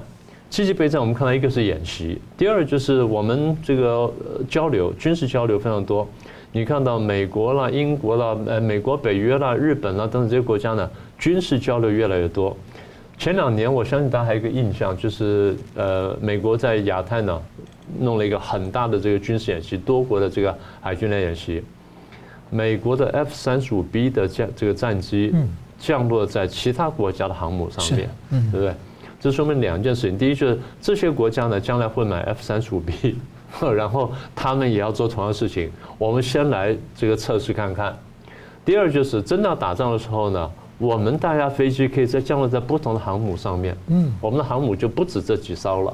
积极备战，我们看到一个是演习，第二就是我们这个交流，军事交流非常多。你看到美国啦、英国啦、呃、美国北约啦、日本啦等等这些国家呢，军事交流越来越多。前两年，我相信大家还有一个印象，就是呃，美国在亚太呢弄了一个很大的这个军事演习，多国的这个海军来演习。美国的 F 三十五 B 的降这个战机降落在其他国家的航母上面，对不对？这说明两件事情：第一，就是这些国家呢，将来会买 F 三十五 B，(laughs) 然后他们也要做同样的事情。我们先来这个测试看看。第二，就是真的要打仗的时候呢，我们大家飞机可以在降落在不同的航母上面。嗯，我们的航母就不止这几艘了。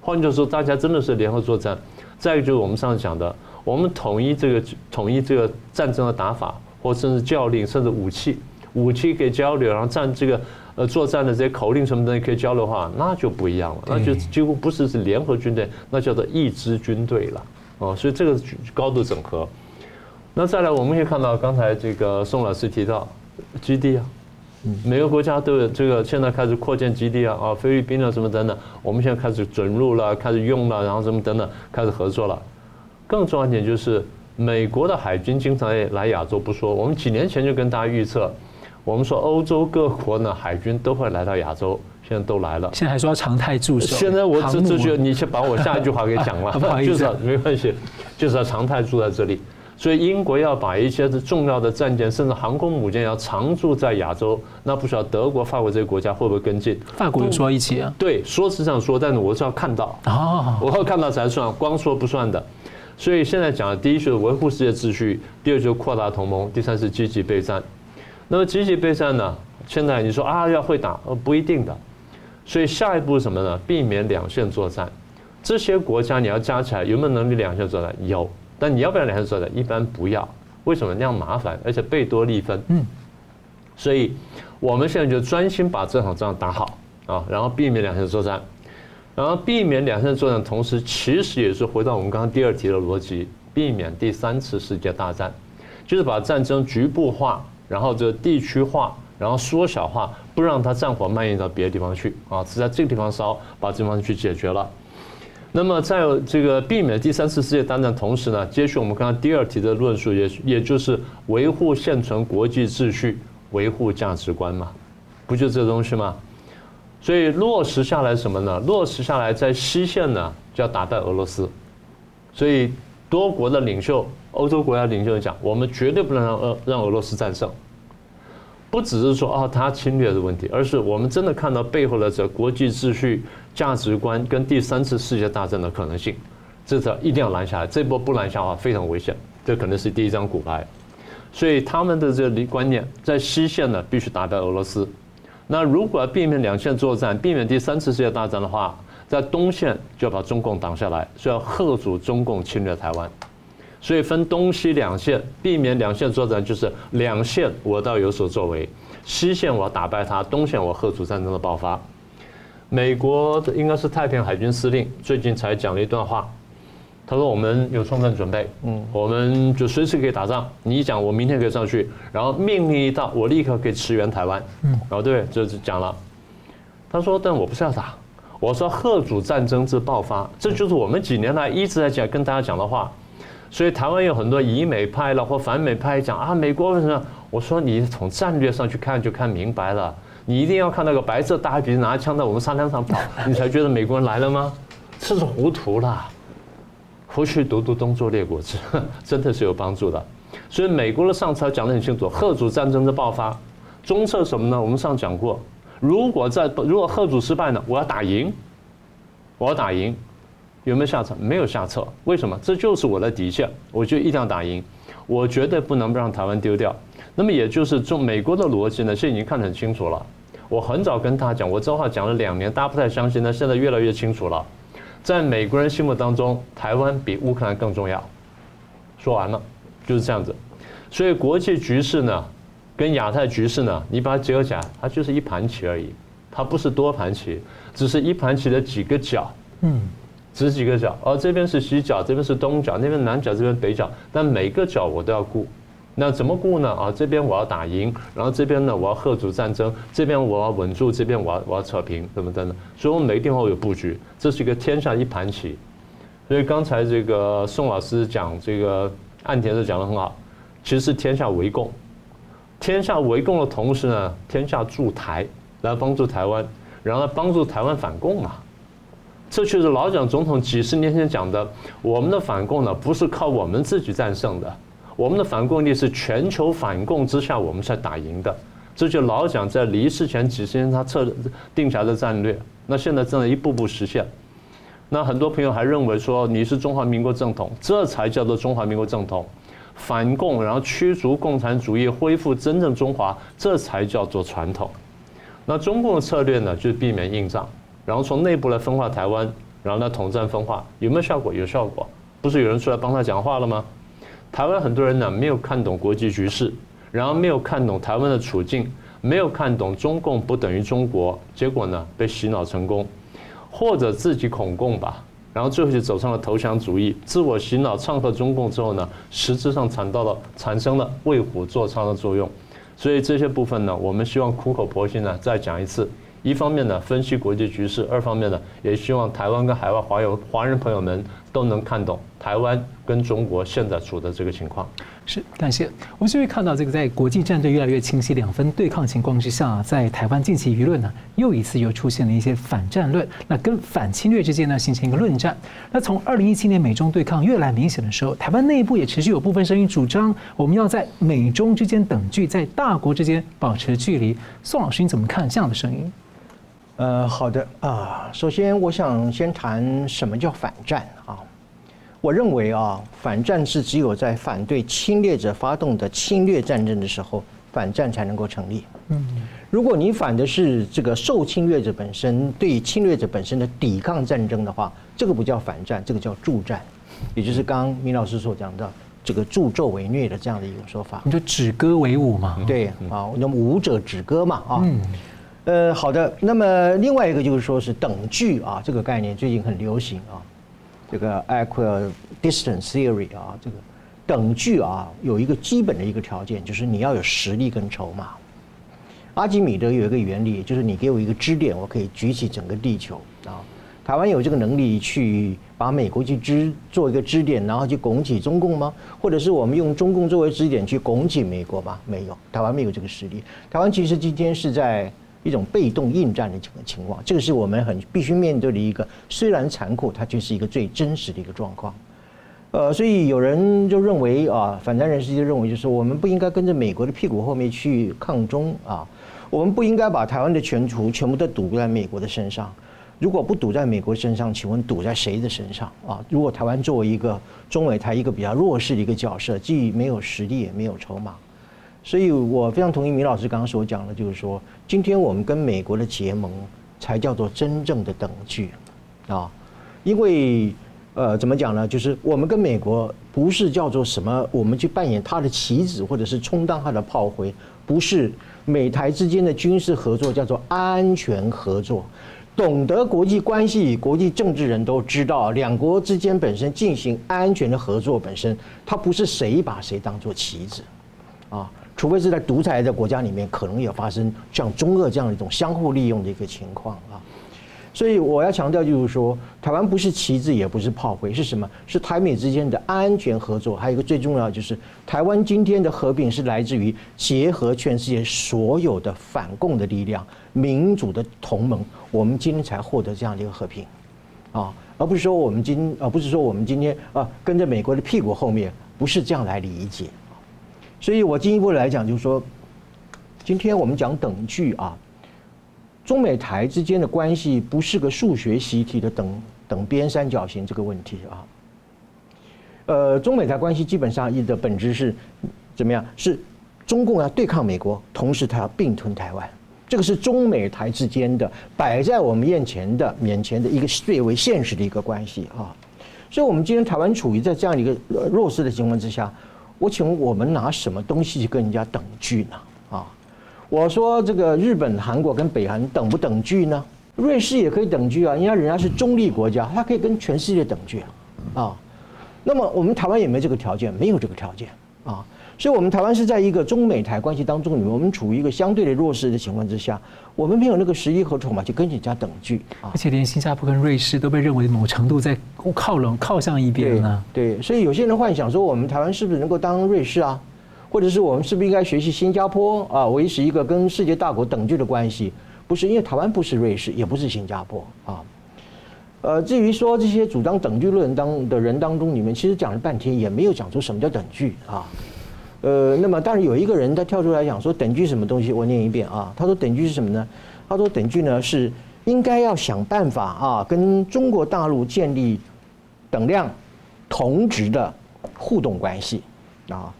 换句话说，大家真的是联合作战。再一个就是我们上次讲的，我们统一这个统一这个战争的打法，或甚至教令，甚至武器，武器可以交流，然后战这个。呃，作战的这些口令什么的可以交流的话，那就不一样了，那就几乎不是是联合军队，那叫做一支军队了。哦，所以这个高度整合。那再来，我们可以看到刚才这个宋老师提到基地啊，每个国家都有这个现在开始扩建基地啊，啊，菲律宾啊什么等等，我们现在开始准入了，开始用了，然后什么等等，开始合作了。更重要一点就是，美国的海军经常来亚洲不说，我们几年前就跟大家预测。我们说欧洲各国呢，海军都会来到亚洲，现在都来了。现在还说要常态驻守。现在我这这句，你先把我下一句话给讲了。(laughs) 不好意思，就是没关系，就是要常态住在这里。所以英国要把一些重要的战舰，甚至航空母舰要常驻在亚洲，那不晓得德国、法国这些国家会不会跟进？法国有说一起啊？对，说是这样说，但是我是要看到哦，我要看到才算，光说不算的。所以现在讲的，第一就是维护世界秩序，第二就是扩大同盟，第三是积极备战。那么积极备战呢？现在你说啊要会打，呃不一定的。所以下一步是什么呢？避免两线作战。这些国家你要加起来有没有能力两线作战？有，但你要不要两线作战？一般不要。为什么那样麻烦？而且贝多利分。嗯。所以我们现在就专心把这场仗打好啊，然后避免两线作战，然后避免两线作战，同时其实也是回到我们刚刚第二题的逻辑，避免第三次世界大战，就是把战争局部化，然后这地区化，然后缩小化，不让它战火蔓延到别的地方去啊，是在这个地方烧，把这地方去解决了。那么在这个避免第三次世界大战同时呢，接续我们刚刚第二题的论述，也也就是维护现存国际秩序。维护价值观嘛，不就这东西吗？所以落实下来什么呢？落实下来在西线呢，就要打败俄罗斯。所以多国的领袖，欧洲国家领袖讲，我们绝对不能让俄让俄罗斯战胜。不只是说啊他侵略的问题，而是我们真的看到背后的这国际秩序、价值观跟第三次世界大战的可能性，这次一定要拦下来。这波不拦下的话，非常危险。这可能是第一张骨牌。所以他们的这个观念，在西线呢必须打败俄罗斯。那如果要避免两线作战，避免第三次世界大战的话，在东线就要把中共挡下来，就要吓阻中共侵略台湾。所以分东西两线，避免两线作战，就是两线我倒有所作为，西线我要打败他，东线我吓阻战争的爆发。美国的应该是太平洋海军司令最近才讲了一段话。他说：“我们有充分准备，嗯，我们就随时可以打仗。你一讲，我明天可以上去，然后命令一到，我立刻可以驰援台湾。嗯，然后对，这就讲了。他说：‘但我不是要打，我说吓阻战争之爆发，这就是我们几年来一直在讲跟大家讲的话。所以台湾有很多以美派了或反美派讲啊，美国为什么？我说你从战略上去看就看明白了，你一定要看那个白色大鼻子拿枪在我们沙滩上跑，你才觉得美国人来了吗？(laughs) 这是糊涂了。”回去读读《东周列国志》，(laughs) 真的是有帮助的。所以美国的上策讲得很清楚，吓阻战争的爆发。中策什么呢？我们上讲过，如果在如果吓阻失败呢，我要打赢，我要打赢，有没有下策？没有下策。为什么？这就是我的底线，我就一定要打赢，我绝对不能让台湾丢掉。那么也就是中美国的逻辑呢，现在已经看得很清楚了。我很早跟他讲，我这话讲了两年，大家不太相信，那现在越来越清楚了。在美国人心目当中，台湾比乌克兰更重要。说完了，就是这样子。所以国际局势呢，跟亚太局势呢，你把它结合起来，它就是一盘棋而已，它不是多盘棋，只是一盘棋的几个角。嗯，只几个角，哦这边是西角，这边是东角，那边南角，这边北角，但每个角我都要顾。那怎么顾呢？啊，这边我要打赢，然后这边呢我要喝足战争，这边我要稳住，这边我要我要扯平，等等等等。所以我们每个地方有布局，这是一个天下一盘棋。所以刚才这个宋老师讲这个岸田是讲得很好，其实是天下围共，天下围共的同时呢，天下助台来帮助台湾，然后帮助台湾反共嘛。这就是老蒋总统几十年前讲的，我们的反共呢不是靠我们自己战胜的。我们的反共力是全球反共之下，我们才打赢的。这就老蒋在离世前几十年他策定下的战略，那现在正在一步步实现。那很多朋友还认为说你是中华民国正统，这才叫做中华民国正统。反共，然后驱逐共产主义，恢复真正中华，这才叫做传统。那中共的策略呢，就是避免硬仗，然后从内部来分化台湾，然后呢统战分化，有没有效果？有效果，不是有人出来帮他讲话了吗？台湾很多人呢没有看懂国际局势，然后没有看懂台湾的处境，没有看懂中共不等于中国，结果呢被洗脑成功，或者自己恐共吧，然后最后就走上了投降主义，自我洗脑唱和中共之后呢，实质上产到了产生了为虎作伥的作用，所以这些部分呢，我们希望苦口婆心呢再讲一次，一方面呢分析国际局势，二方面呢也希望台湾跟海外华友华人朋友们都能看懂台湾。跟中国现在处的这个情况是感谢。我们就会看到这个在国际战队越来越清晰、两分对抗情况之下，在台湾近期舆论呢又一次又出现了一些反战论，那跟反侵略之间呢形成一个论战。那从二零一七年美中对抗越来明显的时候，台湾内部也持续有部分声音主张，我们要在美中之间等距，在大国之间保持距离。宋老师，你怎么看这样的声音？呃，好的啊，首先我想先谈什么叫反战啊。我认为啊，反战是只有在反对侵略者发动的侵略战争的时候反战才能够成立。嗯，如果你反的是这个受侵略者本身对侵略者本身的抵抗战争的话，这个不叫反战，这个叫助战，也就是刚刚明老师所讲的这个助纣为虐的这样的一个说法。你就止戈为武嘛？对啊，那么武者止戈嘛啊。嗯。呃，好的。那么另外一个就是说是等距啊，这个概念最近很流行啊。这个 equidistant theory 啊，这个等距啊，有一个基本的一个条件，就是你要有实力跟筹码。阿基米德有一个原理，就是你给我一个支点，我可以举起整个地球啊。台湾有这个能力去把美国去支做一个支点，然后去拱起中共吗？或者是我们用中共作为支点去拱起美国吗？没有，台湾没有这个实力。台湾其实今天是在。一种被动应战的这个情况，这个是我们很必须面对的一个，虽然残酷，它却是一个最真实的一个状况。呃，所以有人就认为啊，反战人士就认为，就是我们不应该跟着美国的屁股后面去抗中啊，我们不应该把台湾的前途全部都赌在美国的身上。如果不赌在美国身上，请问赌在谁的身上啊？如果台湾作为一个中美台一个比较弱势的一个角色，既没有实力，也没有筹码。所以我非常同意米老师刚刚所讲的，就是说，今天我们跟美国的结盟，才叫做真正的等距，啊，因为呃，怎么讲呢？就是我们跟美国不是叫做什么，我们去扮演他的棋子，或者是充当他的炮灰，不是美台之间的军事合作叫做安全合作。懂得国际关系、国际政治人都知道，两国之间本身进行安全的合作本身，它不是谁把谁当做棋子，啊。除非是在独裁的国家里面，可能也发生像中俄这样一种相互利用的一个情况啊。所以我要强调，就是说，台湾不是棋子，也不是炮灰，是什么？是台美之间的安全合作。还有一个最重要，就是台湾今天的和平是来自于结合全世界所有的反共的力量、民主的同盟，我们今天才获得这样的一个和平啊，而不是说我们今，而不是说我们今天啊跟着美国的屁股后面，不是这样来理解。所以我进一步来讲，就是说，今天我们讲等距啊，中美台之间的关系不是个数学习题的等等边三角形这个问题啊。呃，中美台关系基本上一的本质是怎么样？是中共要对抗美国，同时它要并吞台湾，这个是中美台之间的摆在我们面前的面前的一个最为现实的一个关系啊。所以，我们今天台湾处于在这样一个弱势的情况之下。我请问我们拿什么东西去跟人家等距呢？啊，我说这个日本、韩国跟北韩等不等距呢？瑞士也可以等距啊，因为人家是中立国家，它可以跟全世界等距啊。啊，那么我们台湾有没有这个条件？没有这个条件啊。所以，我们台湾是在一个中美台关系当中里面，我们处于一个相对的弱势的情况之下，我们没有那个实力和筹码去跟人家等距啊。而且，连新加坡跟瑞士都被认为某程度在靠拢、靠向一边呢。对，所以有些人幻想说，我们台湾是不是能够当瑞士啊？或者是我们是不是应该学习新加坡啊，维持一个跟世界大国等距的关系？不是，因为台湾不是瑞士，也不是新加坡啊。呃，至于说这些主张等距论当的人当中，你们其实讲了半天，也没有讲出什么叫等距啊。呃，那么当然有一个人他跳出来讲说等距什么东西，我念一遍啊。他说等距是什么呢？他说等距呢是应该要想办法啊，跟中国大陆建立等量同质的互动关系啊，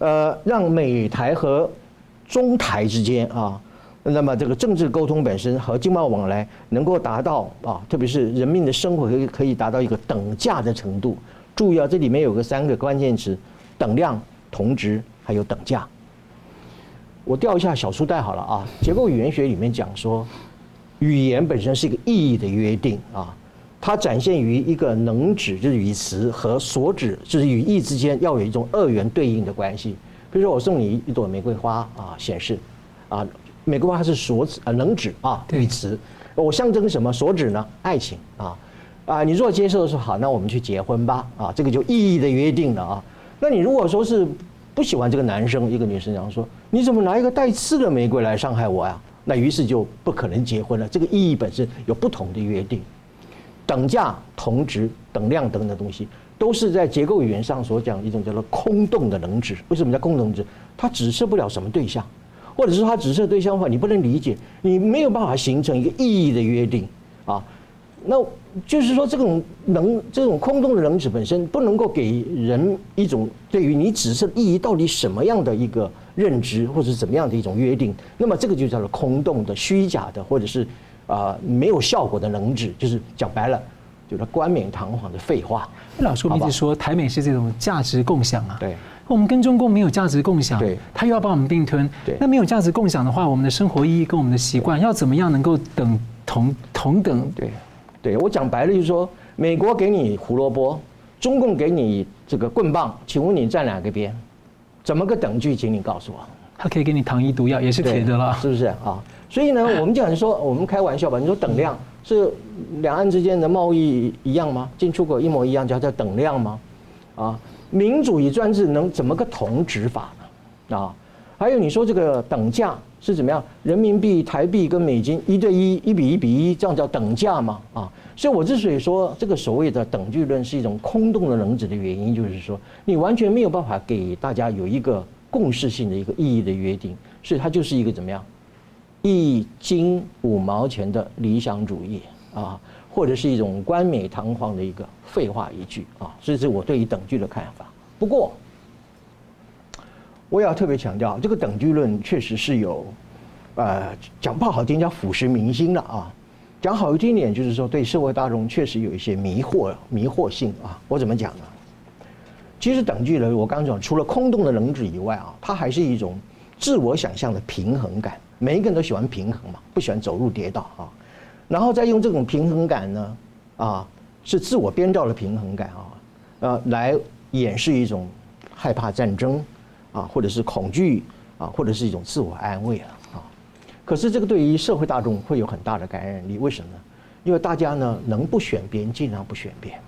呃，让美台和中台之间啊，那么这个政治沟通本身和经贸往来能够达到啊，特别是人民的生活可以可以达到一个等价的程度。注意啊，这里面有个三个关键词：等量。同值还有等价，我调一下小书袋好了啊。结构语言学里面讲说，语言本身是一个意义的约定啊，它展现于一个能指就是语词和所指就是语义之间要有一种二元对应的关系。比如说我送你一朵玫瑰花啊，显示啊，玫瑰花是所指啊能指啊语词，我象征什么所指呢？爱情啊啊，你如果接受的说好，那我们去结婚吧啊，这个就意义的约定了啊。那你如果说是不喜欢这个男生，一个女生讲说，你怎么拿一个带刺的玫瑰来伤害我呀？那于是就不可能结婚了。这个意义本身有不同的约定，等价、同质、等量等等东西，都是在结构语言上所讲一种叫做空洞的能值。为什么叫空洞值？它指涉不了什么对象，或者是它指涉对象的话，你不能理解，你没有办法形成一个意义的约定啊。那就是说，这种能这种空洞的能指本身不能够给人一种对于你指示意义到底什么样的一个认知，或者是怎么样的一种约定。那么这个就叫做空洞的、虚假的，或者是啊、呃、没有效果的能指，就是讲白了，就是冠冕堂皇的废话。老师，我们一直说台美是这种价值共享啊。对。我们跟中共没有价值共享，对，他又要把我们并吞。对。那没有价值共享的话，我们的生活意义跟我们的习惯要怎么样能够等同同等？对。对，我讲白了就是说，美国给你胡萝卜，中共给你这个棍棒，请问你站哪个边？怎么个等距？请你告诉我。他可以给你糖衣毒药，也是铁的啦，是不是啊？所以呢，(laughs) 我们讲说，我们开玩笑吧，你说等量是两岸之间的贸易一样吗？进出口一模一样，叫叫等量吗？啊，民主与专制能怎么个同质法呢？啊，还有你说这个等价。是怎么样？人民币、台币跟美金一对一、一比一比一，这样叫等价吗？啊，所以我之所以说这个所谓的等距论是一种空洞的能指的原因，就是说你完全没有办法给大家有一个共识性的一个意义的约定，所以它就是一个怎么样？一斤五毛钱的理想主义啊，或者是一种冠冕堂皇的一个废话一句啊，这是我对于等距的看法。不过。我也要特别强调，这个等距论确实是有，呃，讲不好听叫腐蚀民心了啊，讲好听点就是说对社会大众确实有一些迷惑迷惑性啊。我怎么讲呢？其实等距呢，我刚讲，除了空洞的能指以外啊，它还是一种自我想象的平衡感。每一个人都喜欢平衡嘛，不喜欢走路跌倒啊。然后再用这种平衡感呢，啊，是自我编造的平衡感啊，呃，来掩饰一种害怕战争。啊，或者是恐惧啊，或者是一种自我安慰了啊。可是这个对于社会大众会有很大的感染力，为什么呢？因为大家呢能不选边尽量不选边，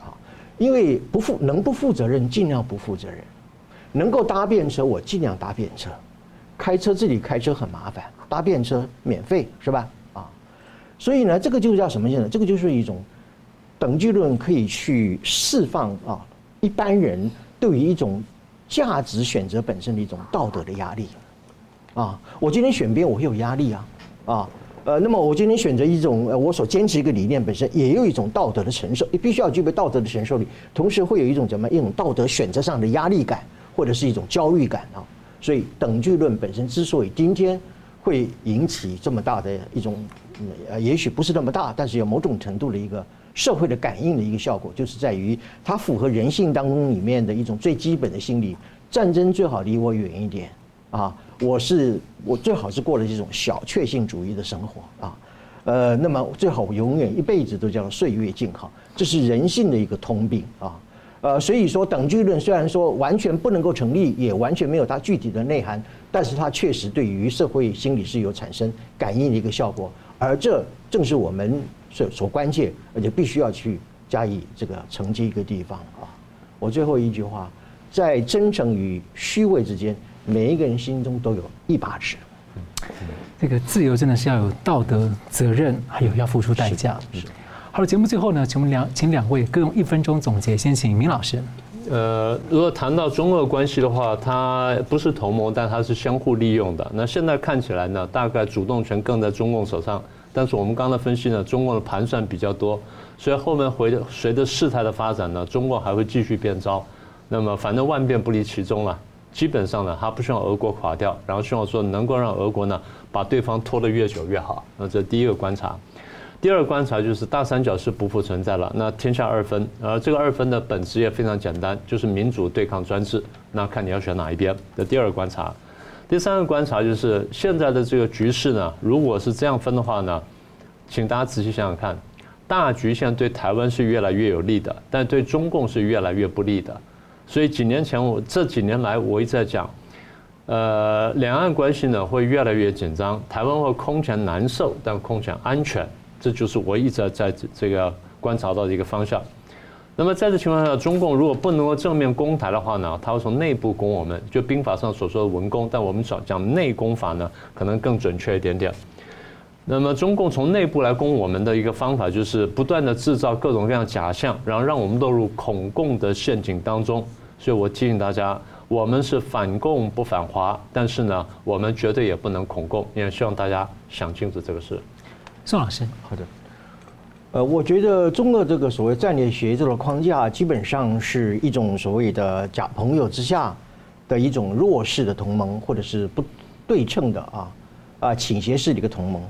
啊，因为不负能不负责任尽量不负责任，能够搭便车我尽量搭便车，开车自己开车很麻烦，搭便车免费是吧？啊，所以呢，这个就叫什么现呢？这个就是一种等距论可以去释放啊一般人对于一种。价值选择本身的一种道德的压力，啊，我今天选边我会有压力啊，啊，呃，那么我今天选择一种呃我所坚持一个理念本身也有一种道德的承受，你必须要具备道德的承受力，同时会有一种怎么一种道德选择上的压力感或者是一种焦虑感啊，所以等距论本身之所以今天会引起这么大的一种呃也许不是那么大，但是有某种程度的一个。社会的感应的一个效果，就是在于它符合人性当中里面的一种最基本的心理：战争最好离我远一点啊！我是我最好是过了这种小确幸主义的生活啊，呃，那么最好永远一辈子都叫岁月静好，这是人性的一个通病啊。呃，所以说等距论虽然说完全不能够成立，也完全没有它具体的内涵，但是它确实对于社会心理是有产生感应的一个效果，而这正是我们。所所关切，而且必须要去加以这个承接一个地方啊！我最后一句话，在真诚与虚伪之间，每一个人心中都有一把尺。这个自由真的是要有道德责任，还有要付出代价。是。好了，节目最后呢，请我们两请两位各用一分钟总结。先请明老师。呃，如果谈到中俄关系的话，它不是同盟，但它是相互利用的。那现在看起来呢，大概主动权更在中共手上。但是我们刚才分析呢，中共的盘算比较多，所以后面回随着事态的发展呢，中共还会继续变招。那么反正万变不离其宗了，基本上呢，他不希望俄国垮掉，然后希望说能够让俄国呢把对方拖得越久越好。那这第一个观察。第二个观察就是大三角是不复存在了，那天下二分，而这个二分的本质也非常简单，就是民主对抗专制。那看你要选哪一边。这第二个观察。第三个观察就是现在的这个局势呢，如果是这样分的话呢，请大家仔细想想看，大局现在对台湾是越来越有利的，但对中共是越来越不利的。所以几年前我这几年来我一直在讲，呃，两岸关系呢会越来越紧张，台湾会空前难受，但空前安全，这就是我一直在这个观察到的一个方向。那么在这情况下，中共如果不能够正面攻台的话呢，他会从内部攻我们，就兵法上所说的文攻，但我们讲讲内攻法呢，可能更准确一点点。那么中共从内部来攻我们的一个方法，就是不断的制造各种各样假象，然后让我们落入恐共的陷阱当中。所以我提醒大家，我们是反共不反华，但是呢，我们绝对也不能恐共。也希望大家想清楚这个事。宋老师，好的。呃，我觉得中俄这个所谓战略协作的框架，基本上是一种所谓的假朋友之下的一种弱势的同盟，或者是不对称的啊啊倾斜式的一个同盟，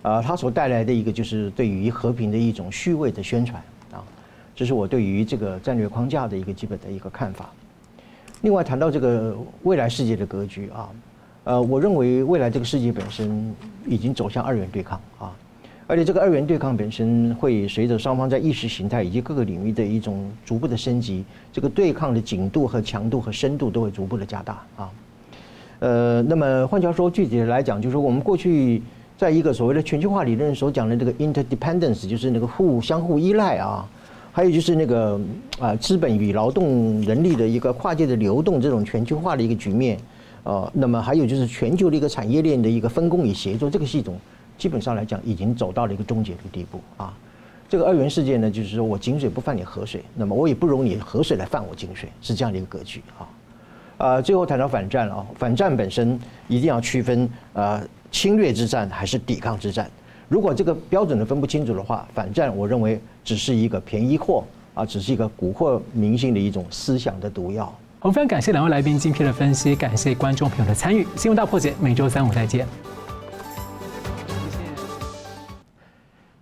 啊，它所带来的一个就是对于和平的一种虚伪的宣传啊，这是我对于这个战略框架的一个基本的一个看法。另外谈到这个未来世界的格局啊，呃，我认为未来这个世界本身已经走向二元对抗啊。而且这个二元对抗本身会随着双方在意识形态以及各个领域的一种逐步的升级，这个对抗的紧度和强度和深度都会逐步的加大啊。呃，那么换句话说，具体的来讲，就是我们过去在一个所谓的全球化理论所讲的这个 interdependence，就是那个互相互依赖啊，还有就是那个啊资本与劳动人力的一个跨界的流动这种全球化的一个局面，呃，那么还有就是全球的一个产业链的一个分工与协作这个系统。基本上来讲，已经走到了一个终结的地步啊。这个二元世界呢，就是说我井水不犯你河水，那么我也不容你河水来犯我井水，是这样的一个格局啊。呃，最后谈到反战啊，反战本身一定要区分呃侵略之战还是抵抗之战。如果这个标准的分不清楚的话，反战我认为只是一个便宜货啊，只是一个蛊惑民心的一种思想的毒药。我们非常感谢两位来宾精辟的分析，感谢观众朋友的参与。新闻大破解每周三五再见。